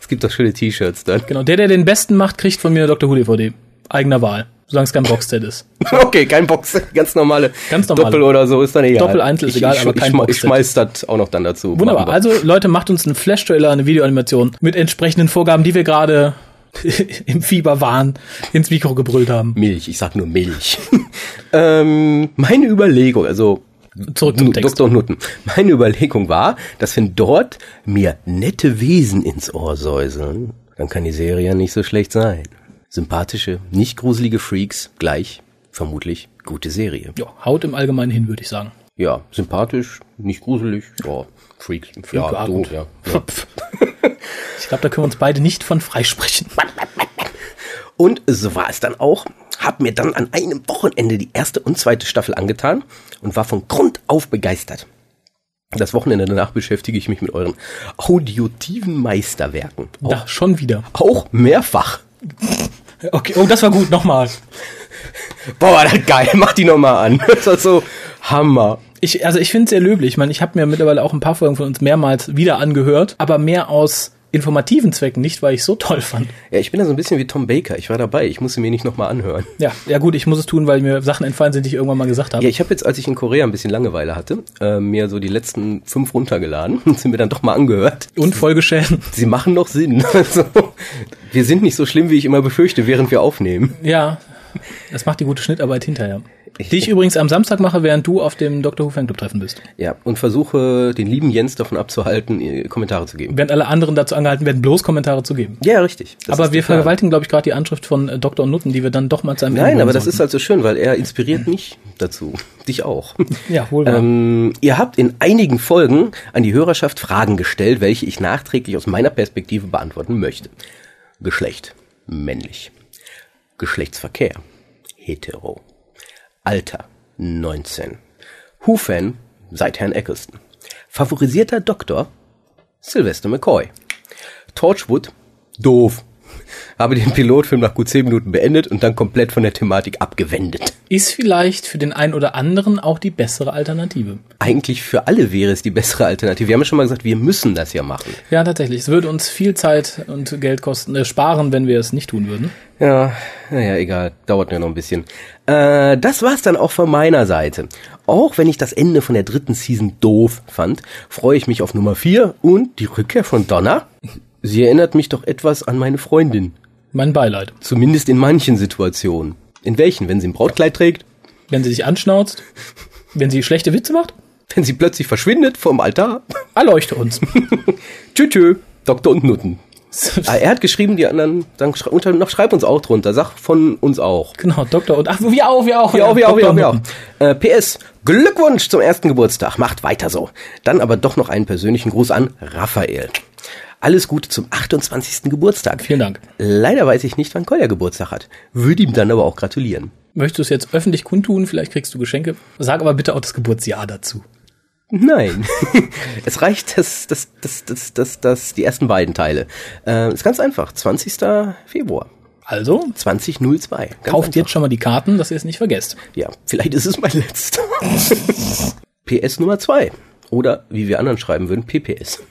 Es gibt doch schöne T-Shirts dann. Genau, der, der den besten macht, kriegt von mir eine Dr. Who DVD. Eigener Wahl. Solange es kein Boxset ist. Okay, kein Box, ganz normale. Ganz normale. Doppel oder so ist dann egal. Doppel, Einzel ist ich, egal, ich, aber kein ich, ich Boxset. schmeiß das auch noch dann dazu. Wunderbar. Also Leute, macht uns einen Flash-Trailer, eine Videoanimation mit entsprechenden Vorgaben, die wir gerade im Fieberwahn ins Mikro gebrüllt haben. Milch, ich sag nur Milch. ähm, meine Überlegung, also Zurück zum Text. Dr. Nutten. Meine Überlegung war, dass wenn dort mir nette Wesen ins Ohr säuseln, dann kann die Serie ja nicht so schlecht sein. Sympathische, nicht gruselige Freaks, gleich, vermutlich, gute Serie. Ja, haut im Allgemeinen hin, würde ich sagen. Ja, sympathisch, nicht gruselig, ja, Freaks, ja, gut. ja, ja. Ich glaube, da können wir uns beide nicht von freisprechen. Und so war es dann auch. Hab mir dann an einem Wochenende die erste und zweite Staffel angetan und war von Grund auf begeistert. Das Wochenende danach beschäftige ich mich mit euren audiotiven Meisterwerken. Auch, Da, schon wieder. auch mehrfach. Okay, oh, das war gut, nochmal. Boah, das geil. Mach die nochmal an. Das war so Hammer. Ich, also ich finde es sehr löblich. Ich meine, ich habe mir mittlerweile auch ein paar Folgen von uns mehrmals wieder angehört, aber mehr aus informativen Zwecken, nicht weil ich so toll fand. Ja, ich bin da so ein bisschen wie Tom Baker. Ich war dabei. Ich musste mir nicht nochmal anhören. Ja, ja gut, ich muss es tun, weil mir Sachen entfallen sind, die ich irgendwann mal gesagt habe. Ja, ich habe jetzt, als ich in Korea ein bisschen Langeweile hatte, äh, mir so die letzten fünf runtergeladen und sie mir dann doch mal angehört. Und Folgeschäden. Sie machen noch Sinn. Also, wir sind nicht so schlimm, wie ich immer befürchte, während wir aufnehmen. Ja, das macht die gute Schnittarbeit hinterher. Die ich übrigens am Samstag mache, während du auf dem Dr. Who Fanclub Treffen bist. Ja, und versuche den lieben Jens davon abzuhalten, äh, Kommentare zu geben. Während alle anderen dazu angehalten werden, bloß Kommentare zu geben. Ja, richtig. Das aber wir vergewaltigen, glaube ich, gerade die Anschrift von äh, Dr. Nutten, die wir dann doch mal zu einem Nein, aber das ist halt so schön, weil er inspiriert mich dazu. Dich auch. Ja, wohl wahr. Ähm, ihr habt in einigen Folgen an die Hörerschaft Fragen gestellt, welche ich nachträglich aus meiner Perspektive beantworten möchte. Geschlecht, männlich. Geschlechtsverkehr, hetero. Alter, 19. Who-Fan, seit Herrn Eccleston. Favorisierter Doktor, Sylvester McCoy. Torchwood, doof. Habe den Pilotfilm nach gut 10 Minuten beendet und dann komplett von der Thematik abgewendet. Ist vielleicht für den einen oder anderen auch die bessere Alternative. eigentlich für alle wäre es die bessere Alternative. Wir haben ja schon mal gesagt, wir müssen das ja machen. Ja, tatsächlich. Es würde uns viel Zeit und Geld kosten, äh, sparen, wenn wir es nicht tun würden. Ja, naja, egal. Dauert ja noch ein bisschen. Äh, das war's dann auch von meiner Seite. Auch wenn ich das Ende von der dritten Season doof fand, freue ich mich auf Nummer 4 und die Rückkehr von Donna. Sie erinnert mich doch etwas an meine Freundin. Mein Beileid. Zumindest in manchen Situationen. In welchen? Wenn sie ein Brautkleid trägt? Wenn sie sich anschnauzt, wenn sie schlechte Witze macht, Wenn sie plötzlich verschwindet vom Altar? erleuchte uns. Tschü tschü. Doktor und Nutten. Ah, er hat geschrieben, die anderen, dann schrei, unter, noch schreib uns auch drunter, sag von uns auch. Genau, Doktor und ach, wir auch, wir auch. Ja, auch, wir auch, wir auch, wir auch. Äh, PS, Glückwunsch zum ersten Geburtstag, macht weiter so. Dann aber doch noch einen persönlichen Gruß an Raphael. Alles Gute zum 28. Geburtstag. Vielen Dank. Leider weiß ich nicht, wann Kolja Geburtstag hat. Würde ihm dann aber auch gratulieren. Möchtest du es jetzt öffentlich kundtun? Vielleicht kriegst du Geschenke. Sag aber bitte auch das Geburtsjahr dazu. Nein. es reicht das, das, das, das, das, das, die ersten beiden Teile. Äh, ist ganz einfach. 20. Februar. Also, 2002. Ganz kauft einfach. jetzt schon mal die Karten, dass ihr es nicht vergesst. Ja, vielleicht ist es mein letzter. PS Nummer zwei Oder wie wir anderen schreiben würden, PPS.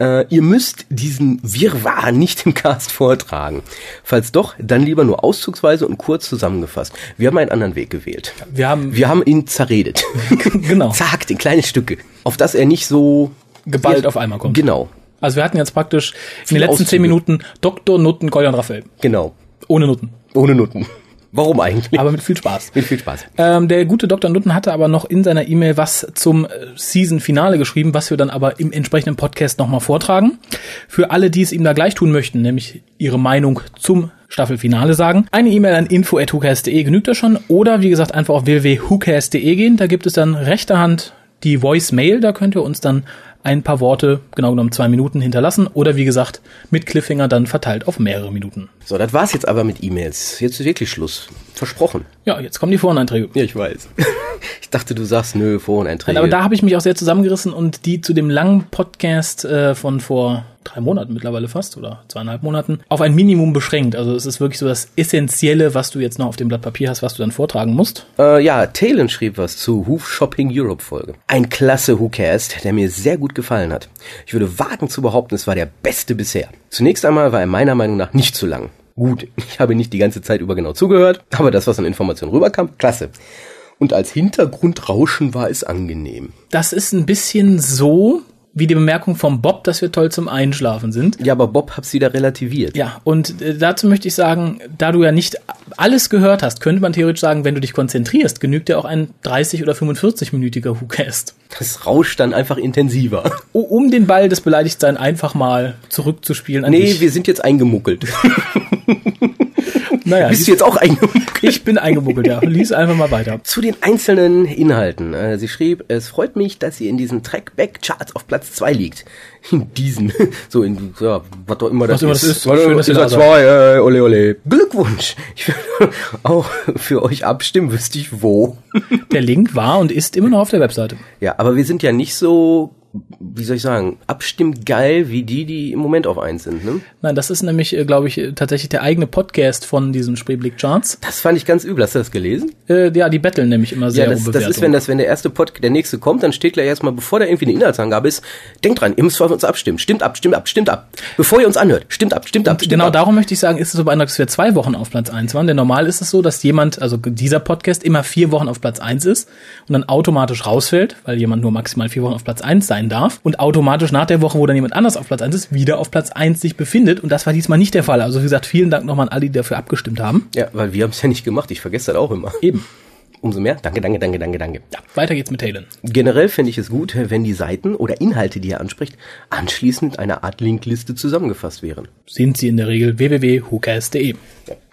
Äh, ihr müsst diesen Wirrwarr nicht im Cast vortragen. Falls doch, dann lieber nur auszugsweise und kurz zusammengefasst. Wir haben einen anderen Weg gewählt. Wir haben Wir haben ihn zerredet. genau Zagt in kleine Stücke. Auf dass er nicht so geballt auf einmal kommt. Genau, Also wir hatten jetzt praktisch in den letzten zehn Minuten Doktor, Nutten, Kolja und Raphael. genau. Ohne Nutten. Ohne Nutten. Warum eigentlich? Aber mit viel Spaß. mit viel Spaß. Ähm, der gute Dr. Nutten hatte aber noch in seiner E-Mail was zum äh, Season-Finale geschrieben, was wir dann aber im entsprechenden Podcast nochmal vortragen. Für alle, die es ihm da gleich tun möchten, nämlich ihre Meinung zum Staffelfinale sagen. Eine E-Mail an info.hookast.de genügt das schon. Oder wie gesagt, einfach auf www.hookast.de gehen. Da gibt es dann rechter Hand die Voice-Mail. Da könnt ihr uns dann ein paar Worte, genau genommen zwei Minuten, hinterlassen. Oder wie gesagt, mit Cliffhanger dann verteilt auf mehrere Minuten. So, das war's jetzt aber mit E-Mails. Jetzt ist wirklich Schluss. Versprochen. Ja, jetzt kommen die Foreneinträge. Ja, ich weiß. ich dachte, du sagst, nö, Foreneinträge. Aber da habe ich mich auch sehr zusammengerissen und die zu dem langen Podcast äh, von vor drei Monaten mittlerweile fast oder zweieinhalb Monaten auf ein Minimum beschränkt. Also es ist wirklich so das Essentielle, was du jetzt noch auf dem Blatt Papier hast, was du dann vortragen musst. Äh, ja, Talon schrieb was zu Hoof Shopping Europe Folge. Ein klasse Whocast, der mir sehr gut gefallen hat. Ich würde wagen zu behaupten, es war der beste bisher. Zunächst einmal war er meiner Meinung nach nicht zu lang. Gut, ich habe nicht die ganze Zeit über genau zugehört, aber das, was an Informationen rüberkam, klasse. Und als Hintergrundrauschen war es angenehm. Das ist ein bisschen so wie die Bemerkung vom Bob, dass wir toll zum Einschlafen sind. Ja, aber Bob hab's wieder relativiert. Ja, und äh, dazu möchte ich sagen, da du ja nicht alles gehört hast, könnte man theoretisch sagen, wenn du dich konzentrierst, genügt dir auch ein 30 oder 45-minütiger Whocast. Das rauscht dann einfach intensiver. Um den Ball des Beleidigtseins einfach mal zurückzuspielen. An Nee, dich. wir sind jetzt eingemuckelt. naja, Bist du jetzt auch eingemuckelt? Ich bin eingebuckelt, ja. Lies einfach mal weiter. Zu den einzelnen Inhalten. Äh, Sie schrieb, es freut mich, dass sie in diesen Trackback-Charts auf Platz zwei liegt. In diesen. So in, ja, was auch immer das Was immer ist. das ist. Was Schön, dass ihr ist seid. zwei, äh, ole ole. Glückwunsch. Ich würde auch für euch abstimmen, wüsste ich wo. Der Link war und ist immer noch auf der Webseite. Ja, aber wir sind ja nicht so, wie soll ich sagen, abstimmt geil wie die, die im Moment auf eins sind, ne? Nein, das ist nämlich, äh, glaube ich, äh, tatsächlich der eigene Podcast von diesen Spreeblick-Charts. Das fand ich ganz übel. Hast du das gelesen? Äh, ja, die betteln nämlich immer sehr Ja, das, um das ist, wenn das, wenn der erste Pod, der nächste kommt, dann steht gleich erstmal, bevor da irgendwie eine Inhaltsangabe ist, denkt dran, ihr müsst für uns abstimmen. Stimmt ab, stimmt ab, stimmt ab. Bevor ihr uns anhört, stimmt ab, stimmt ab, stimmt Genau ab. darum möchte ich sagen, ist es so beeindruckend, dass wir zwei Wochen auf Platz eins waren. Denn normal ist es so, dass jemand, also dieser Podcast, immer vier Wochen auf Platz eins ist und dann automatisch rausfällt, weil jemand nur maximal vier Wochen auf Platz eins sein darf und automatisch nach der Woche, wo dann jemand anders auf Platz eins ist, wieder auf Platz eins sich befindet. Und das war diesmal nicht der Fall. Also wie gesagt, vielen Dank nochmal an alle, die dafür abgestimmt haben. Ja, weil wir haben es ja nicht gemacht. Ich vergesse das auch immer. Eben. Umso mehr. Danke, danke, danke, danke, danke. Ja, weiter geht's mit Talon. Generell finde ich es gut, wenn die Seiten oder Inhalte, die er anspricht, anschließend in einer Art Linkliste zusammengefasst wären. Sind sie in der Regel www.hookast.de.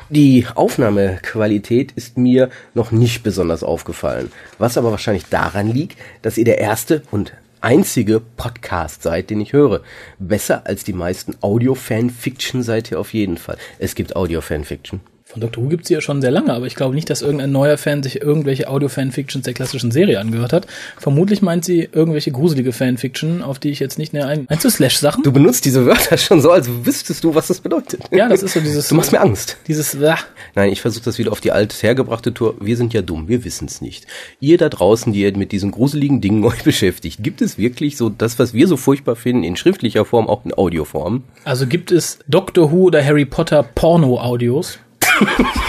Die Aufnahmequalität ist mir noch nicht besonders aufgefallen, was aber wahrscheinlich daran liegt, dass ihr der erste und einzige Podcast seid, den ich höre. Besser als die meisten Audio-Fanfiction seid ihr auf jeden Fall. Es gibt Audio-Fanfiction. Von Doctor Who gibt's sie ja schon sehr lange, aber ich glaube nicht, dass irgendein neuer Fan sich irgendwelche Audio-Fanfictions der klassischen Serie angehört hat. Vermutlich meint sie irgendwelche gruselige Fanfiction, auf die ich jetzt nicht näher ein... Meinst du Slash-Sachen? Du benutzt diese Wörter schon so, als wüsstest du, was das bedeutet. Ja, das ist so dieses... Du machst mir Angst. Dieses... Ah, Nein, ich versuche das wieder auf die alte hergebrachte Tour. Wir sind ja dumm, wir wissen es nicht. Ihr da draußen, die ihr mit diesen gruseligen Dingen euch beschäftigt, gibt es wirklich so das, was wir so furchtbar finden, in schriftlicher Form, auch in Audioform? also gibt es Doctor Who oder Harry Potter Porno-Audios?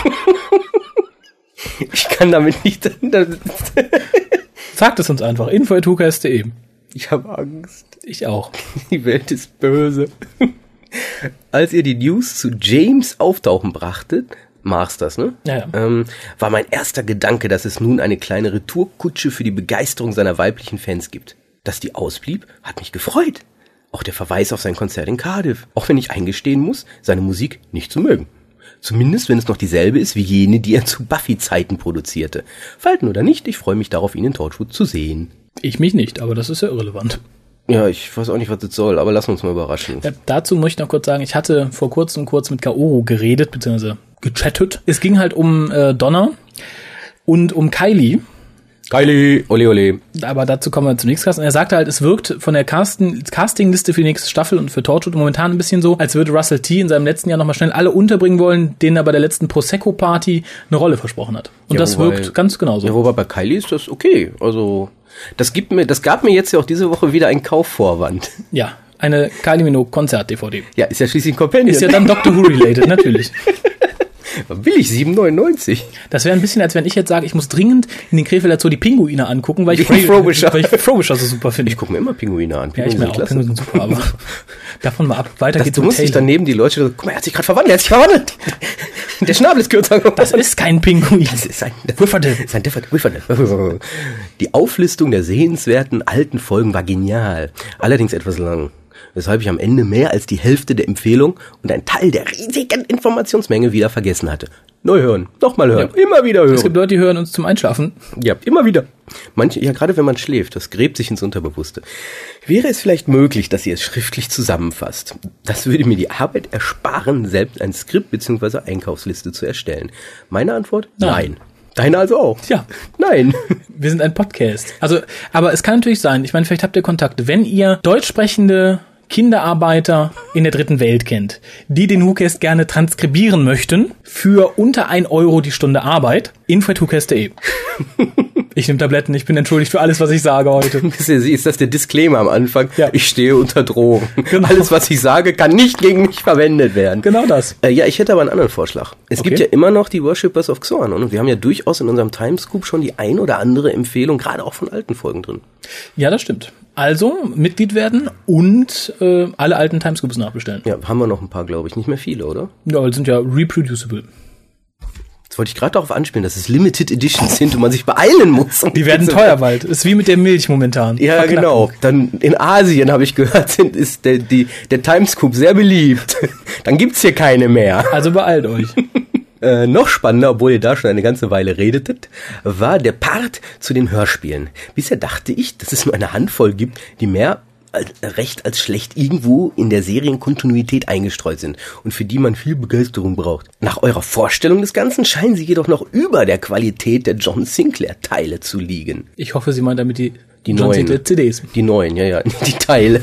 Ich kann damit nicht. Sagt es uns einfach. info.hookast.de. Ich habe Angst. Ich auch. Die Welt ist böse. Als ihr die News zu James Auftauchen brachtet, Masters, ne? Ja, ja. Ähm, war mein erster Gedanke, dass es nun eine kleine Retourkutsche für die Begeisterung seiner weiblichen Fans gibt. Dass die ausblieb, hat mich gefreut. Auch der Verweis auf sein Konzert in Cardiff. Auch wenn ich eingestehen muss, seine Musik nicht zu mögen. Zumindest wenn es noch dieselbe ist wie jene, die er zu Buffy-Zeiten produzierte. Falten oder nicht, ich freue mich darauf, ihn in Torchwood zu sehen. Ich mich nicht, aber das ist ja irrelevant. Ja, ich weiß auch nicht, was das soll, aber lass uns mal überraschen. Ja, dazu möchte ich noch kurz sagen, ich hatte vor kurzem kurz mit Kaoru geredet, beziehungsweise gechattet. Es ging halt um äh, Donner und um Kylie. Kylie, ole ole. Aber dazu kommen wir zunächst. Und er sagte halt, es wirkt von der Casten, Castingliste für die nächste Staffel und für Torchwood momentan ein bisschen so, als würde Russell T. in seinem letzten Jahr nochmal schnell alle unterbringen wollen, denen er bei der letzten Prosecco-Party eine Rolle versprochen hat. Und Ja, das wobei- wirkt ganz genauso. Ja, wobei bei Kylie ist das okay. Also, das gibt mir, das gab mir jetzt ja auch diese Woche wieder einen Kaufvorwand. Ja, eine Kylie Minogue Konzert-DVD. Ja, ist ja schließlich ein Companion. Ist ja dann Doctor Who related, natürlich. Billig, 7,99. Das wäre ein bisschen, als wenn ich jetzt sage, ich muss dringend in den Krefelder Zoo die Pinguine angucken, weil ich, Wegen Frobisher. weil ich Frobisher so super finde. Ich gucke mir immer Pinguine an. Ja, ich Pinguine mir auch. sind Pinguine sind super, aber davon mal ab. Weiter Das, geht's du musst dich daneben die Leute, so, guck mal, er hat sich gerade verwandelt, er hat sich verwandelt. Der Schnabel ist kürzer geworden. Das ist kein Pinguin. Das ist ein, Wifferde. das ist ein Differ- Wifferde. Die Auflistung der sehenswerten alten Folgen war genial, allerdings etwas lang. Weshalb ich am Ende mehr als die Hälfte der Empfehlung und ein Teil der riesigen Informationsmenge wieder vergessen hatte. Neu hören, nochmal hören, immer wieder hören. Es gibt Leute, die hören uns zum Einschlafen. Ja, immer wieder. Manche, ja, gerade wenn man schläft, das gräbt sich ins Unterbewusste. Wäre es vielleicht möglich, dass ihr es schriftlich zusammenfasst? Das würde mir die Arbeit ersparen, selbst ein Skript bzw. Einkaufsliste zu erstellen. Meine Antwort? Nein. Nein. Deine also auch? Ja. Nein. Wir sind ein Podcast. Also, aber es kann natürlich sein, ich meine, vielleicht habt ihr Kontakte. Wenn ihr deutsch sprechende Kinderarbeiter in der dritten Welt kennt, die den WhoCast gerne transkribieren möchten, für unter ein Euro die Stunde Arbeit, info.whocast.de. Ich nehme Tabletten, ich bin entschuldigt für alles, was ich sage heute. Ist das der Disclaimer am Anfang? Ja. Ich stehe unter Drogen. Genau. Alles, was ich sage, kann nicht gegen mich verwendet werden. Genau das. Äh, ja, ich hätte aber einen anderen Vorschlag. Es Okay. gibt ja immer noch die Worshippers of Xorn und wir haben ja durchaus in unserem Timescoop schon die ein oder andere Empfehlung, gerade auch von alten Folgen drin. Ja, das stimmt. Also, Mitglied werden und äh, alle alten Timescoops nachbestellen. Ja, haben wir noch ein paar, glaube ich. Nicht mehr viele, oder? Ja, sind ja reproducible. Jetzt wollte ich gerade darauf anspielen, dass es Limited Editions sind und man sich beeilen muss. Die werden teuer bald. Ist wie mit der Milch momentan. Ja, Verknappen. genau. Dann in Asien habe ich gehört, sind, ist der, die, der Timescoop sehr beliebt. Dann gibt's hier keine mehr. Also beeilt euch. Äh, noch spannender, obwohl ihr da schon eine ganze Weile redetet, war der Part zu den Hörspielen. Bisher dachte ich, dass es nur eine Handvoll gibt, die mehr als, recht als schlecht irgendwo in der Serienkontinuität eingestreut sind und für die man viel Begeisterung braucht. Nach eurer Vorstellung des Ganzen scheinen sie jedoch noch über der Qualität der John Sinclair Teile zu liegen. Ich hoffe, sie meint damit die, Die John neuen. CDs. Die neuen, ja, ja, die Teile.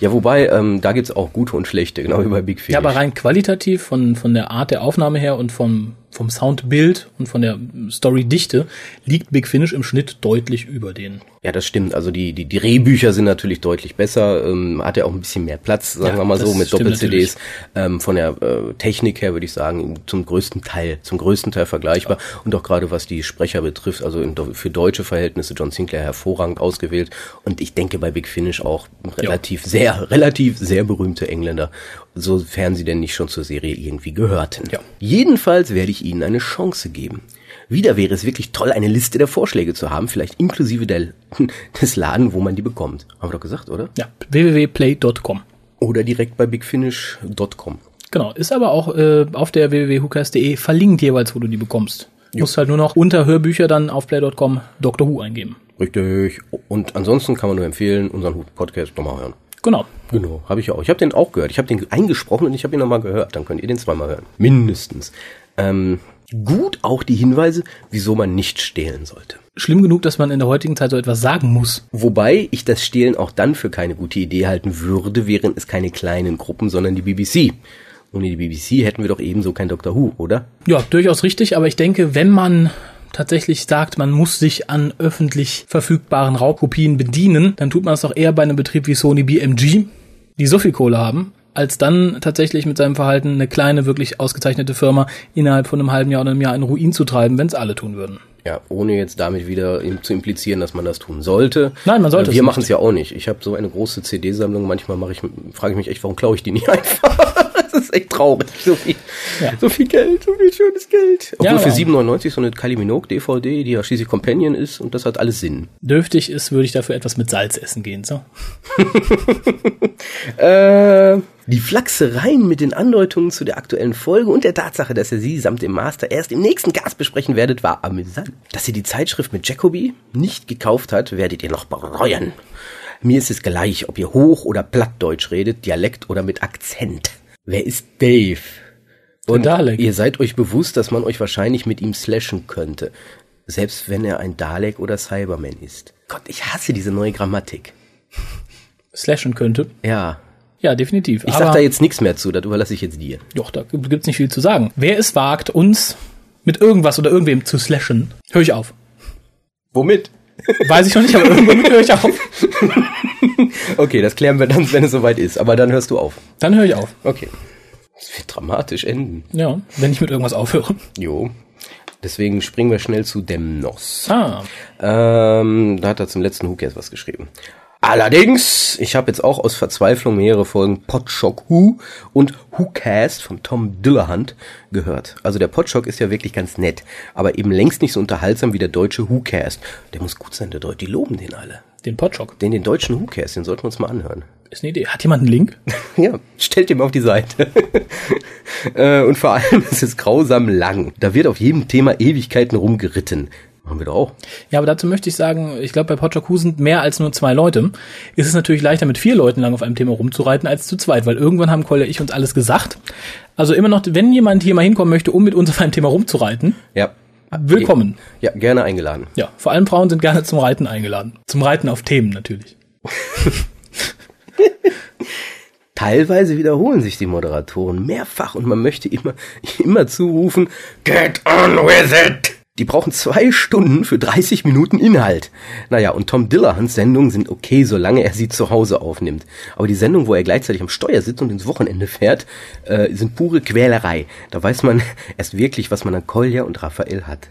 ja, wobei, ähm, da gibt's auch gute und schlechte, genau wie bei Big Finish. Ja, aber rein qualitativ von, von der Art der Aufnahme her und vom, vom Soundbild und von der Storydichte liegt Big Finish im Schnitt deutlich über den. Ja, das stimmt. Also die, die, die Drehbücher sind natürlich deutlich besser. Ähm, hat ja auch ein bisschen mehr Platz, sagen Ja, wir mal so, mit Doppel-CDs. Ähm, von der äh, Technik her würde ich sagen, zum größten Teil, zum größten Teil vergleichbar. Und auch gerade was die Sprecher betrifft, also in, für deutsche Verhältnisse John Sinclair hervorragend ausgewählt. Und ich denke bei Big Finish auch relativ sehr, relativ sehr berühmte Engländer, sofern sie denn nicht schon zur Serie irgendwie gehörten. Ja. Jedenfalls werde ich ihnen eine Chance geben. Wieder wäre es wirklich toll, eine Liste der Vorschläge zu haben, vielleicht inklusive der, des Laden, wo man die bekommt. Haben wir doch gesagt, oder? Ja, www.play.com. Oder direkt bei bigfinish.com. Genau, ist aber auch äh, auf der www.hukas.de verlinkt jeweils, wo du die bekommst. Du musst halt nur noch unter Hörbücher dann auf play.com Dr. Who eingeben. Richtig. Und ansonsten kann man nur empfehlen, unseren Podcast nochmal hören. Genau. Genau, habe ich auch. Ich habe den auch gehört. Ich habe den eingesprochen und ich habe ihn nochmal gehört. Dann könnt ihr den zweimal hören. Mindestens. Ähm, gut auch die Hinweise, wieso man nicht stehlen sollte. Schlimm genug, dass man in der heutigen Zeit so etwas sagen muss. Wobei ich das Stehlen auch dann für keine gute Idee halten würde, wären es keine kleinen Gruppen, sondern die BBC. Ohne die BBC hätten wir doch ebenso kein Doctor Who, oder? Ja, durchaus richtig, aber ich denke, wenn man tatsächlich sagt, man muss sich an öffentlich verfügbaren Raubkopien bedienen, dann tut man es doch eher bei einem Betrieb wie Sony BMG, die so viel Kohle haben, als dann tatsächlich mit seinem Verhalten eine kleine, wirklich ausgezeichnete Firma innerhalb von einem halben Jahr oder einem Jahr in Ruin zu treiben, wenn es alle tun würden. Ja, ohne jetzt damit wieder zu implizieren, dass man das tun sollte. Nein, man sollte Äh, Wir machen es ja auch nicht. Ich habe so eine große CD-Sammlung. Manchmal mache ich, frage ich mich echt, warum klaue ich die nicht einfach? Das ist echt traurig. So viel, Ja. so viel Geld, so viel schönes Geld. Obwohl Ja, für aber- 7,99 so eine Kylie Minogue DVD, die ja schließlich Companion ist und das hat alles Sinn. Dürftig ist, würde ich dafür etwas mit Salz essen gehen, so. Äh, die Flachsereien mit den Andeutungen zu der aktuellen Folge und der Tatsache, dass ihr sie samt dem Master erst im nächsten Cast besprechen werdet, war amüsant. Dass ihr die Zeitschrift mit Jacoby nicht gekauft hat, werdet ihr noch bereuen. Mir ist es gleich, ob ihr Hoch- oder Plattdeutsch redet, Dialekt oder mit Akzent. Wer ist Dave? Und Dalek. ihr seid euch bewusst, dass man euch wahrscheinlich mit ihm slashen könnte. Selbst wenn er ein Dalek oder Cyberman ist. Gott, ich hasse diese neue Grammatik. Slashen könnte. Ja. Ja, definitiv. Ich sag da jetzt nichts mehr zu, das überlasse ich jetzt dir. Doch, da gibt's nicht viel zu sagen. Wer es wagt, uns mit irgendwas oder irgendwem zu slashen, höre ich auf. Womit? Weiß ich noch nicht, aber irgendwann höre ich auf. Okay, das klären wir dann, wenn es soweit ist. Aber dann hörst du auf. Dann höre ich auf. Okay. Das wird dramatisch enden. Ja, wenn ich mit irgendwas aufhöre. Jo. Deswegen springen wir schnell zu Demnos. Ah, Ähm, da hat er zum letzten Who Cares was geschrieben. Allerdings, ich habe jetzt auch aus Verzweiflung mehrere Folgen Podshock Who und Who Cast von Tom Dillahunt gehört. Also der Podshock ist ja wirklich ganz nett, aber eben längst nicht so unterhaltsam wie der deutsche Who Cast. Der muss gut sein, der Deutsche, die loben den alle. den Podshock. Den, den deutschen Who Cast, den sollten wir uns mal anhören. Ist eine Idee. Hat jemand einen Link? Ja, stellt ihm auf die Seite. äh, und vor allem ist es grausam lang. Da wird auf jedem Thema Ewigkeiten rumgeritten. Machen wir doch auch. Ja, aber dazu möchte ich sagen, ich glaube, bei Who sind mehr als nur zwei Leute. Ist es natürlich leichter, mit vier Leuten lang auf einem Thema rumzureiten, als zu zweit, weil irgendwann haben Kolja ich uns alles gesagt. Also immer noch, wenn jemand hier mal hinkommen möchte, um mit uns auf einem Thema rumzureiten, Ja. willkommen. Ja, gerne eingeladen. Ja, vor allem Frauen sind gerne zum Reiten eingeladen. Zum Reiten auf Themen natürlich. Teilweise wiederholen sich die Moderatoren mehrfach und man möchte immer, immer zurufen, get on with it! Die brauchen zwei Stunden für 30 Minuten Inhalt. Naja, und Tom Dillahans Sendungen sind okay, solange er sie zu Hause aufnimmt. Aber die Sendungen, wo er gleichzeitig am Steuer sitzt und ins Wochenende fährt, äh, sind pure Quälerei. Da weiß man erst wirklich, was man an Kolja und Raphael hat.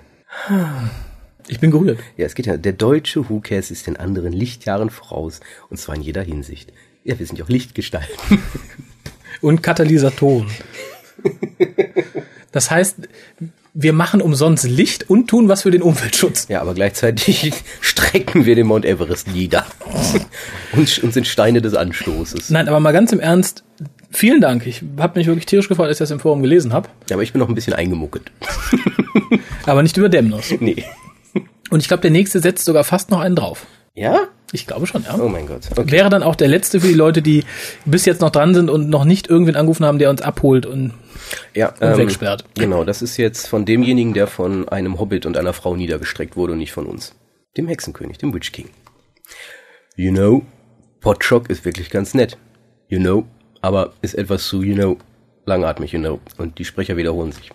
Ich bin gerührt. Ja, es geht ja, der deutsche Who Cares ist den anderen Lichtjahren voraus. Und zwar in jeder Hinsicht. Ja, wir sind ja auch Lichtgestalten. Und Katalysatoren. Das heißt, wir machen umsonst Licht und tun was für den Umweltschutz. Ja, aber gleichzeitig strecken wir den Mount Everest nieder. und, und sind Steine des Anstoßes. Nein, aber mal ganz im Ernst, vielen Dank. Ich habe mich wirklich tierisch gefreut, als ich das im Forum gelesen habe. Ja, aber ich bin noch ein bisschen eingemuckelt. Aber nicht über Demnos. Nee. Und ich glaube, der nächste setzt sogar fast noch einen drauf. Ja? Ich glaube schon, ja. Oh mein Gott. Okay. Wäre dann auch der letzte für die Leute, die bis jetzt noch dran sind und noch nicht irgendwen angerufen haben, der uns abholt und Ja, Und wegsperrt. Genau, das ist jetzt von demjenigen, der von einem Hobbit und einer Frau niedergestreckt wurde und nicht von uns. Dem Hexenkönig, dem Witch King. You know, Potshock ist wirklich ganz nett. You know, aber ist etwas zu, you know, langatmig, you know. Und die Sprecher wiederholen sich.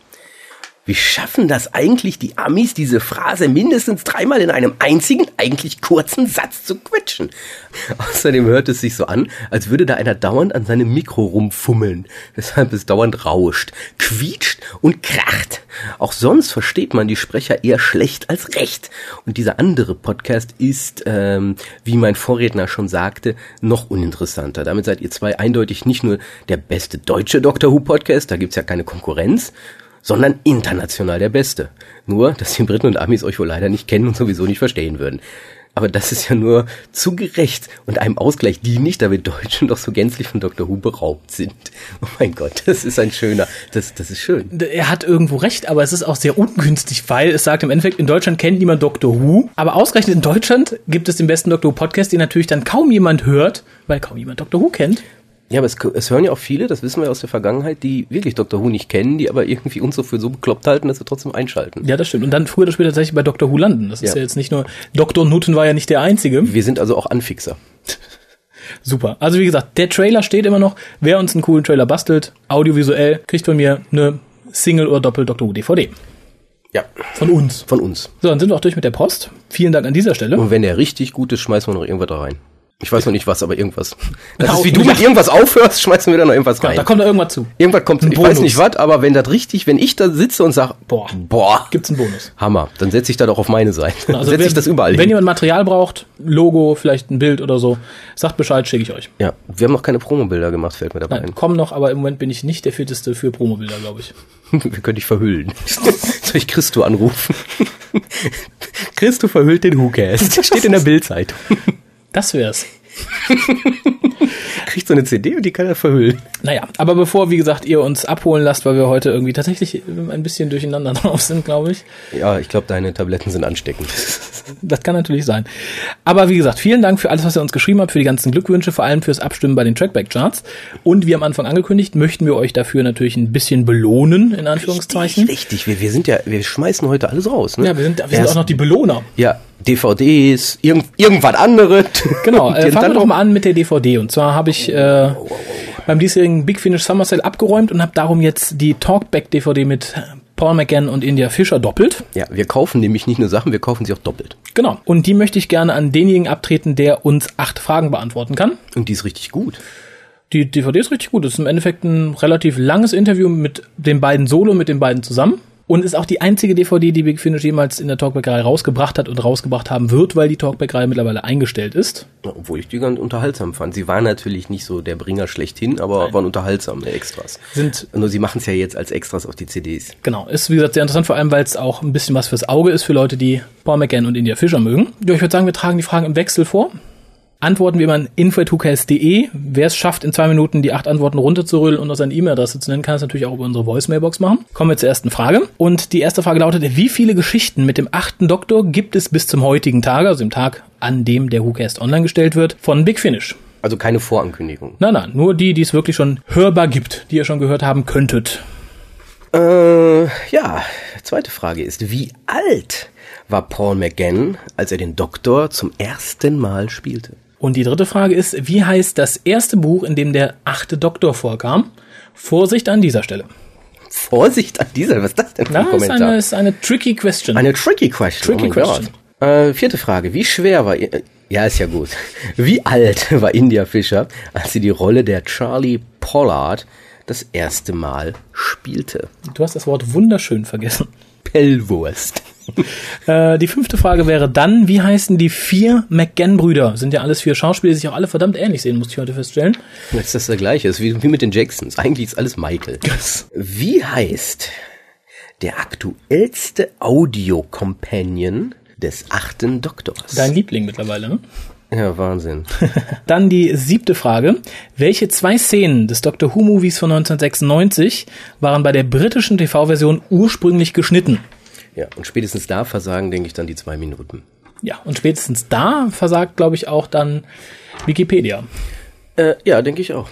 Wie schaffen das eigentlich die Amis, diese Phrase mindestens dreimal in einem einzigen, eigentlich kurzen Satz zu quetschen? Außerdem hört es sich so an, als würde da einer dauernd an seinem Mikro rumfummeln, weshalb es dauernd rauscht, quietscht und kracht. Auch sonst versteht man die Sprecher eher schlecht als recht. Und dieser andere Podcast ist, ähm, wie mein Vorredner schon sagte, noch uninteressanter. Damit seid ihr zwei eindeutig nicht nur der beste deutsche Doctor Who Podcast, da gibt's ja keine Konkurrenz, sondern international der Beste. Nur, dass die Briten und Amis euch wohl leider nicht kennen und sowieso nicht verstehen würden. Aber das ist ja nur zu gerecht und einem Ausgleich dienlich, da wir Deutschen doch so gänzlich von Dr. Who beraubt sind. Oh mein Gott, das ist ein schöner, das, das ist schön. er hat irgendwo recht, aber es ist auch sehr ungünstig, weil es sagt im Endeffekt, in Deutschland kennt niemand Doctor Who, aber ausgerechnet in Deutschland gibt es den besten Doctor Who Podcast, den natürlich dann kaum jemand hört, weil kaum jemand Dr. Who kennt. Ja, aber es, es hören ja auch viele, das wissen wir aus der Vergangenheit, die wirklich Dr. Who nicht kennen, die aber irgendwie uns so für so bekloppt halten, dass wir trotzdem einschalten. Ja, das stimmt. Und dann früher oder später tatsächlich bei Doctor Who landen. Das ist Ja. ja jetzt nicht nur, Dr. Newton war ja nicht der Einzige. Wir sind also auch Anfixer. Super. Also wie gesagt, der Trailer steht immer noch. Wer uns einen coolen Trailer bastelt, audiovisuell, kriegt von mir eine Single- oder Doppel-Dr. Who DVD. Ja, Von uns. von uns. So, dann sind wir auch durch mit der Post. Vielen Dank an dieser Stelle. Und wenn der richtig gut ist, schmeißen wir noch irgendwas da rein. Ich weiß noch nicht was, aber irgendwas. Das ist wie du mit irgendwas aufhörst, schmeißen wir da noch irgendwas rein. Da kommt da irgendwas zu. Irgendwas kommt, Ein ich weiß Bonus. nicht was, aber wenn das richtig, wenn ich da sitze und sag, Boah. boah, Gibt's einen Bonus. Hammer, dann setze ich da doch auf meine Seite. Dann Also setze ich das überall Wenn hin. jemand Material braucht, Logo, vielleicht ein Bild oder so, sagt Bescheid, schicke ich euch. Ja, wir haben noch keine Promobilder gemacht, fällt mir dabei Nein, kommen noch, aber im Moment bin ich nicht der fitteste für Promobilder, glaube ich. ein. Wir können dich verhüllen. Soll ich Christo anrufen? Christo verhüllt den WhoCast. Steht in der Bildzeitung. Das wär's. Kriegt so eine CD und die kann er verhüllen. Naja, aber bevor, wie gesagt, ihr uns abholen lasst, weil wir heute irgendwie tatsächlich ein bisschen durcheinander drauf sind, glaube ich. Ja, ich glaube, deine Tabletten sind ansteckend. Das kann natürlich sein. Aber wie gesagt, vielen Dank für alles, was ihr uns geschrieben habt, für die ganzen Glückwünsche, vor allem fürs Abstimmen bei den Trackback-Charts. Und wie am Anfang angekündigt, möchten wir euch dafür natürlich ein bisschen belohnen, in Anführungszeichen. Richtig, wir, wir sind ja, wir schmeißen heute alles raus. Ne? Ja, wir sind, wir sind auch noch die Belohner. Ja, DVDs, irgend, irgendwas anderes. Genau, äh, fangen wir doch mal an mit der DVD. Und zwar habe ich äh, beim diesjährigen Big Finish Summer Sale abgeräumt und habe darum jetzt die Talkback-DVD mit Paul McGann und India Fischer doppelt. Ja, wir kaufen nämlich nicht nur Sachen, wir kaufen sie auch doppelt. Genau. Und die möchte ich gerne an denjenigen abtreten, der uns acht Fragen beantworten kann. Und die ist richtig gut. Die DVD ist richtig gut. Es ist im Endeffekt ein relativ langes Interview mit den beiden Solo, mit den beiden zusammen. Und ist auch die einzige DVD, die Big Finish jemals in der Talkback-Reihe rausgebracht hat und rausgebracht haben wird, weil die Talkback-Reihe mittlerweile eingestellt ist. Obwohl ich die ganz unterhaltsam fand. Sie war natürlich nicht so der Bringer schlechthin, aber waren unterhaltsam, die Extras. Sind Nur sie machen es ja jetzt als Extras auf die CDs. Genau, ist wie gesagt sehr interessant, vor allem weil es auch ein bisschen was fürs Auge ist für Leute, die Paul McGann und India Fischer mögen. Ja, ich würde sagen, wir tragen die Fragen im Wechsel vor. Antworten wie immer an info.2ks.de. Wer es schafft, in zwei Minuten die acht Antworten runterzurüllen und noch seine E-Mail-Adresse zu nennen, kann es natürlich auch über unsere Voicemailbox machen. Kommen wir zur ersten Frage. Und die erste Frage lautet, wie viele Geschichten mit dem achten Doktor gibt es bis zum heutigen Tage, also dem Tag, an dem der WhoCast online gestellt wird, von Big Finish? Also keine Vorankündigung. Nein, nein, nur die, die es wirklich schon hörbar gibt, die ihr schon gehört haben könntet. Äh, ja, zweite Frage ist, wie alt war Paul McGann, als er den Doktor zum ersten Mal spielte? Und die dritte Frage ist, wie heißt das erste Buch, in dem der achte Doktor vorkam? Vorsicht an dieser Stelle. Vorsicht an dieser, was ist das denn für ein Na, ist Kommentar? eine, ist eine tricky question. Eine tricky question. Tricky oh question. Äh, vierte Frage. Wie schwer war, ja, ist ja gut. Wie alt war India Fischer, als sie die Rolle der Charlie Pollard das erste Mal spielte? du hast das Wort wunderschön vergessen. Pellwurst. Äh, die fünfte Frage wäre dann, wie heißen die vier McGann-Brüder? Sind ja alles vier Schauspieler, die sich auch alle verdammt ähnlich sehen, musste ich heute feststellen. Jetzt ist das der gleiche. Ist wie, wie mit den Jacksons. Eigentlich ist alles Michael. Wie heißt der aktuellste Audio-Companion des achten Doktors? Dein Liebling mittlerweile, ne? ja, Wahnsinn. Dann die siebte Frage. Welche zwei Szenen des Doctor Who Movies von 1996 waren bei der britischen TV-Version ursprünglich geschnitten? Ja, und spätestens da versagen, denke ich, dann die zwei Minuten. Ja, und spätestens da versagt, glaube ich, auch dann Wikipedia. Äh, ja, denke ich auch.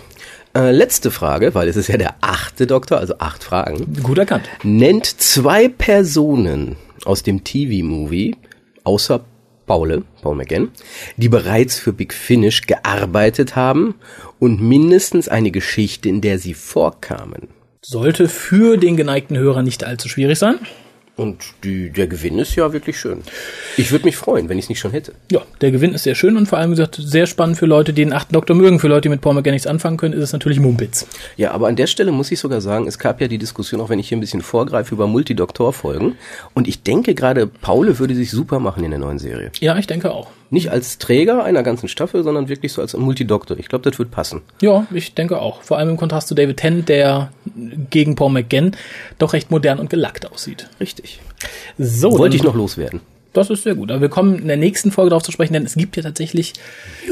Äh, letzte Frage, weil es ist ja der achte Doktor, also acht Fragen. Gut erkannt. Nennt zwei Personen aus dem TV-Movie, außer Paul, Paul McGann, die bereits für Big Finish gearbeitet haben und mindestens eine Geschichte, in der sie vorkamen. Sollte für den geneigten Hörer nicht allzu schwierig sein. Und die, der Gewinn ist ja wirklich schön. Ich würde mich freuen, wenn ich es nicht schon hätte. Ja, der Gewinn ist sehr schön und vor allem wie gesagt sehr spannend für Leute, die den achten Doktor mögen. Für Leute, die mit Paul McGann nichts anfangen können, ist es natürlich Mumpitz. Ja, aber an der Stelle muss ich sogar sagen, es gab ja die Diskussion, auch wenn ich hier ein bisschen vorgreife, über Multidoktor-Folgen. Und ich denke gerade, Paul würde sich super machen in der neuen Serie. Ja, ich denke auch. Nicht als Träger einer ganzen Staffel, sondern wirklich so als Multidoktor. Ich glaube, das wird passen. Ja, ich denke auch. Vor allem im Kontrast zu David Tennant, der gegen Paul McGann doch recht modern und gelackt aussieht. Richtig. So, Wollte ich noch loswerden. Das ist sehr gut. Aber wir kommen in der nächsten Folge darauf zu sprechen, denn es gibt ja tatsächlich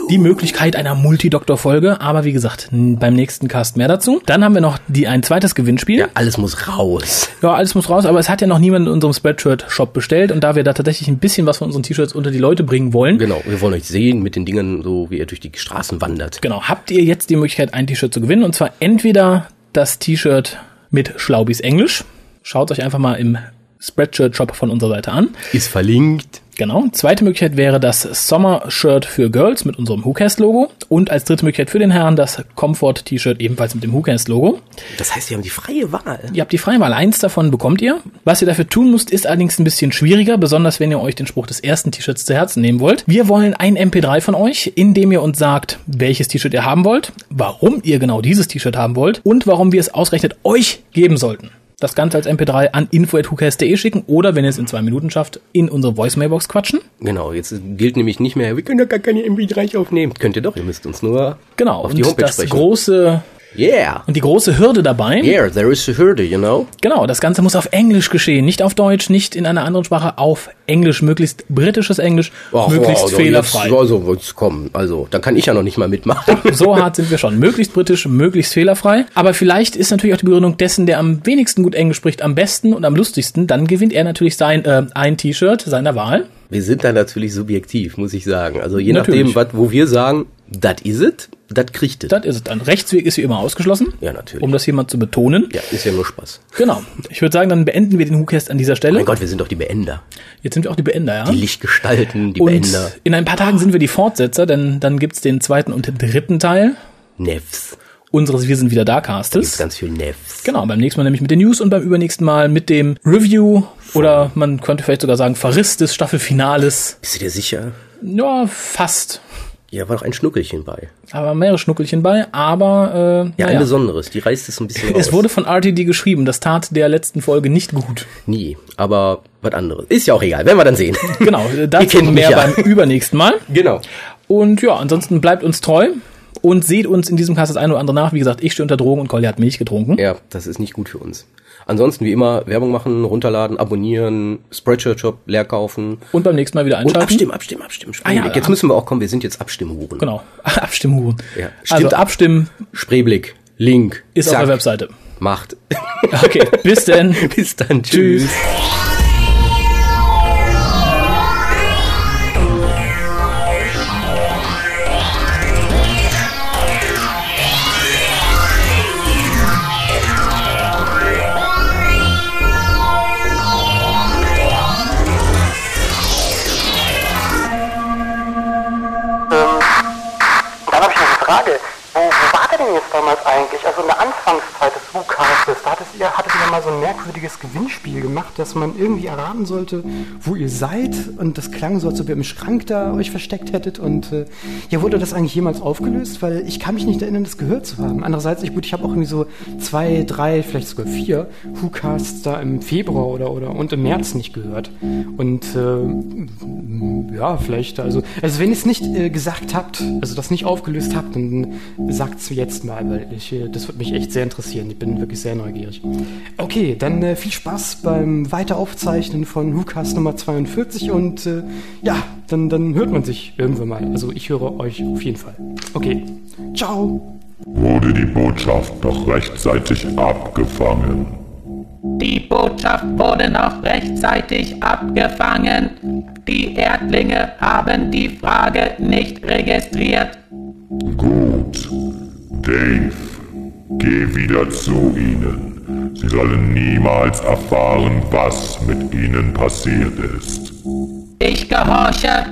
die Möglichkeit einer Multidoktor-Folge. Aber wie gesagt, beim nächsten Cast mehr dazu. Dann haben wir noch die, ein zweites Gewinnspiel. Ja, alles muss raus. Ja, alles muss raus, aber es hat ja noch niemand in unserem Spreadshirt-Shop bestellt und da wir da tatsächlich ein bisschen was von unseren T-Shirts unter die Leute bringen wollen, Genau, wir wollen euch sehen mit den Dingen, so wie ihr durch die Straßen wandert. genau, habt ihr jetzt die Möglichkeit, ein T-Shirt zu gewinnen und zwar entweder das T-Shirt mit Schlaubis Englisch. Schaut euch einfach mal im Spreadshirt-Shop von unserer Seite an. Ist verlinkt. Genau. Zweite Möglichkeit wäre das Sommer-Shirt für Girls mit unserem WhoCast-Logo. Und als dritte Möglichkeit für den Herrn das Comfort-T-Shirt ebenfalls mit dem WhoCast-Logo. Das heißt, wir haben die freie Wahl. Ihr habt die freie Wahl. Eins davon bekommt ihr. Was ihr dafür tun müsst, ist allerdings ein bisschen schwieriger, besonders wenn ihr euch den Spruch des ersten T-Shirts zu Herzen nehmen wollt. Wir wollen ein MP3 von euch, in dem ihr uns sagt, welches T-Shirt ihr haben wollt, warum ihr genau dieses T-Shirt haben wollt und warum wir es ausgerechnet euch geben sollten. Das Ganze als MP3 an info.hucast.de schicken oder, wenn ihr es in zwei Minuten schafft, in unsere Voicemailbox quatschen. Genau, jetzt gilt nämlich nicht mehr, wir können doch gar keine MP3 aufnehmen. Könnt ihr doch, ihr müsst uns nur Genau. auf die und Homepage das sprechen. große yeah. und die große Hürde dabei. Yeah, there is a hürde, you know? Genau, das Ganze muss auf Englisch geschehen, nicht auf Deutsch, nicht in einer anderen Sprache, auf Englisch, möglichst britisches Englisch, Ach, möglichst wow, fehlerfrei. Jetzt, also, jetzt komm, also, dann kann ich ja noch nicht mal mitmachen. So hart sind wir schon. Möglichst britisch, möglichst fehlerfrei. Aber vielleicht ist natürlich auch die Begründung dessen, der am wenigsten gut Englisch spricht, am besten und am lustigsten. Dann gewinnt er natürlich sein äh, ein T-Shirt seiner Wahl. Wir sind da natürlich subjektiv, muss ich sagen. Also je Natürlich. nachdem, wat, wo wir sagen, that is it, that kriegt it. Das ist es dann. Rechtsweg ist wie immer ausgeschlossen. Ja, natürlich. Um das hier mal zu betonen. Ja, ist ja nur Spaß. Genau. Ich würde sagen, dann beenden wir den WhoCast an dieser Stelle. Mein Gott, wir sind doch die Beender. Jetzt sind wir auch die Beender, ja? Die Lichtgestalten, die und Beender. in ein paar Tagen sind wir die Fortsetzer, denn dann gibt's den zweiten und den dritten Teil Nevs. unseres Wir sind wieder da Gibt's Castes. ganz viel Nevs. Genau, beim nächsten Mal nämlich mit den News und beim übernächsten Mal mit dem Review oder man könnte vielleicht sogar sagen Verriss des Staffelfinales. Bist du dir sicher? Ja, fast. Ja, war doch ein Schnuckelchen bei. Aber mehrere Schnuckelchen bei, aber äh, Ja, ein naja. besonderes. Die reißt es ein bisschen raus. es wurde von RTD geschrieben, das tat der letzten Folge nicht gut. Nie, aber was anderes. Ist ja auch egal, werden wir dann sehen. Genau, dazu mehr ja. beim übernächsten Mal. genau. Und ja, ansonsten bleibt uns treu und seht uns in diesem Cast das eine oder andere nach. Wie gesagt, ich stehe unter Drogen und Colli hat Milch getrunken. Ja, das ist nicht gut für uns. Ansonsten wie immer Werbung machen, runterladen, abonnieren, Spreadshirt Shop leer kaufen Und beim nächsten Mal wieder und einschalten. abstimmen, abstimmen, abstimmen. Ah, ja, Jetzt müssen wir auch kommen, wir sind jetzt Abstimmhuren. Genau, Abstimmhuren. Ja, Also stimmt. abstimmen Spreeblick, Link, ist auf zack, der Webseite. Macht. Okay, bis denn. Bis dann, tschüss. Tschüss. Eigentlich? Also in der Anfangszeit des WhoCastes, da hattet ihr, hattet ihr ja mal so ein merkwürdiges Gewinnspiel gemacht, dass man irgendwie erraten sollte, wo ihr seid. Und das klang so, als ob ihr im Schrank da euch versteckt hättet. Und äh, ja, wurde das eigentlich jemals aufgelöst? Weil ich kann mich nicht erinnern, das gehört zu haben. Andererseits, ich, gut, ich habe auch irgendwie so zwei, drei, vielleicht sogar vier WhoCasts da im Februar oder, oder und im März nicht gehört. Und äh, ja, vielleicht, also, also wenn ihr es nicht äh, gesagt habt, also das nicht aufgelöst habt, dann sagt's jetzt mal, weil ich, äh, das würde mich echt sehr interessieren. Ich bin wirklich sehr neugierig. Okay, dann äh, viel Spaß beim Weiteraufzeichnen von WhoCast Nummer 42 und äh, ja, dann, dann hört man sich irgendwann mal. Also ich höre euch auf jeden Fall. Okay, ciao. Wurde die Botschaft noch rechtzeitig abgefangen? Die Botschaft wurde noch rechtzeitig abgefangen. Die Erdlinge haben die Frage nicht registriert. Gut. Dave, geh wieder zu ihnen. Sie sollen niemals erfahren, was mit ihnen passiert ist. Ich gehorche.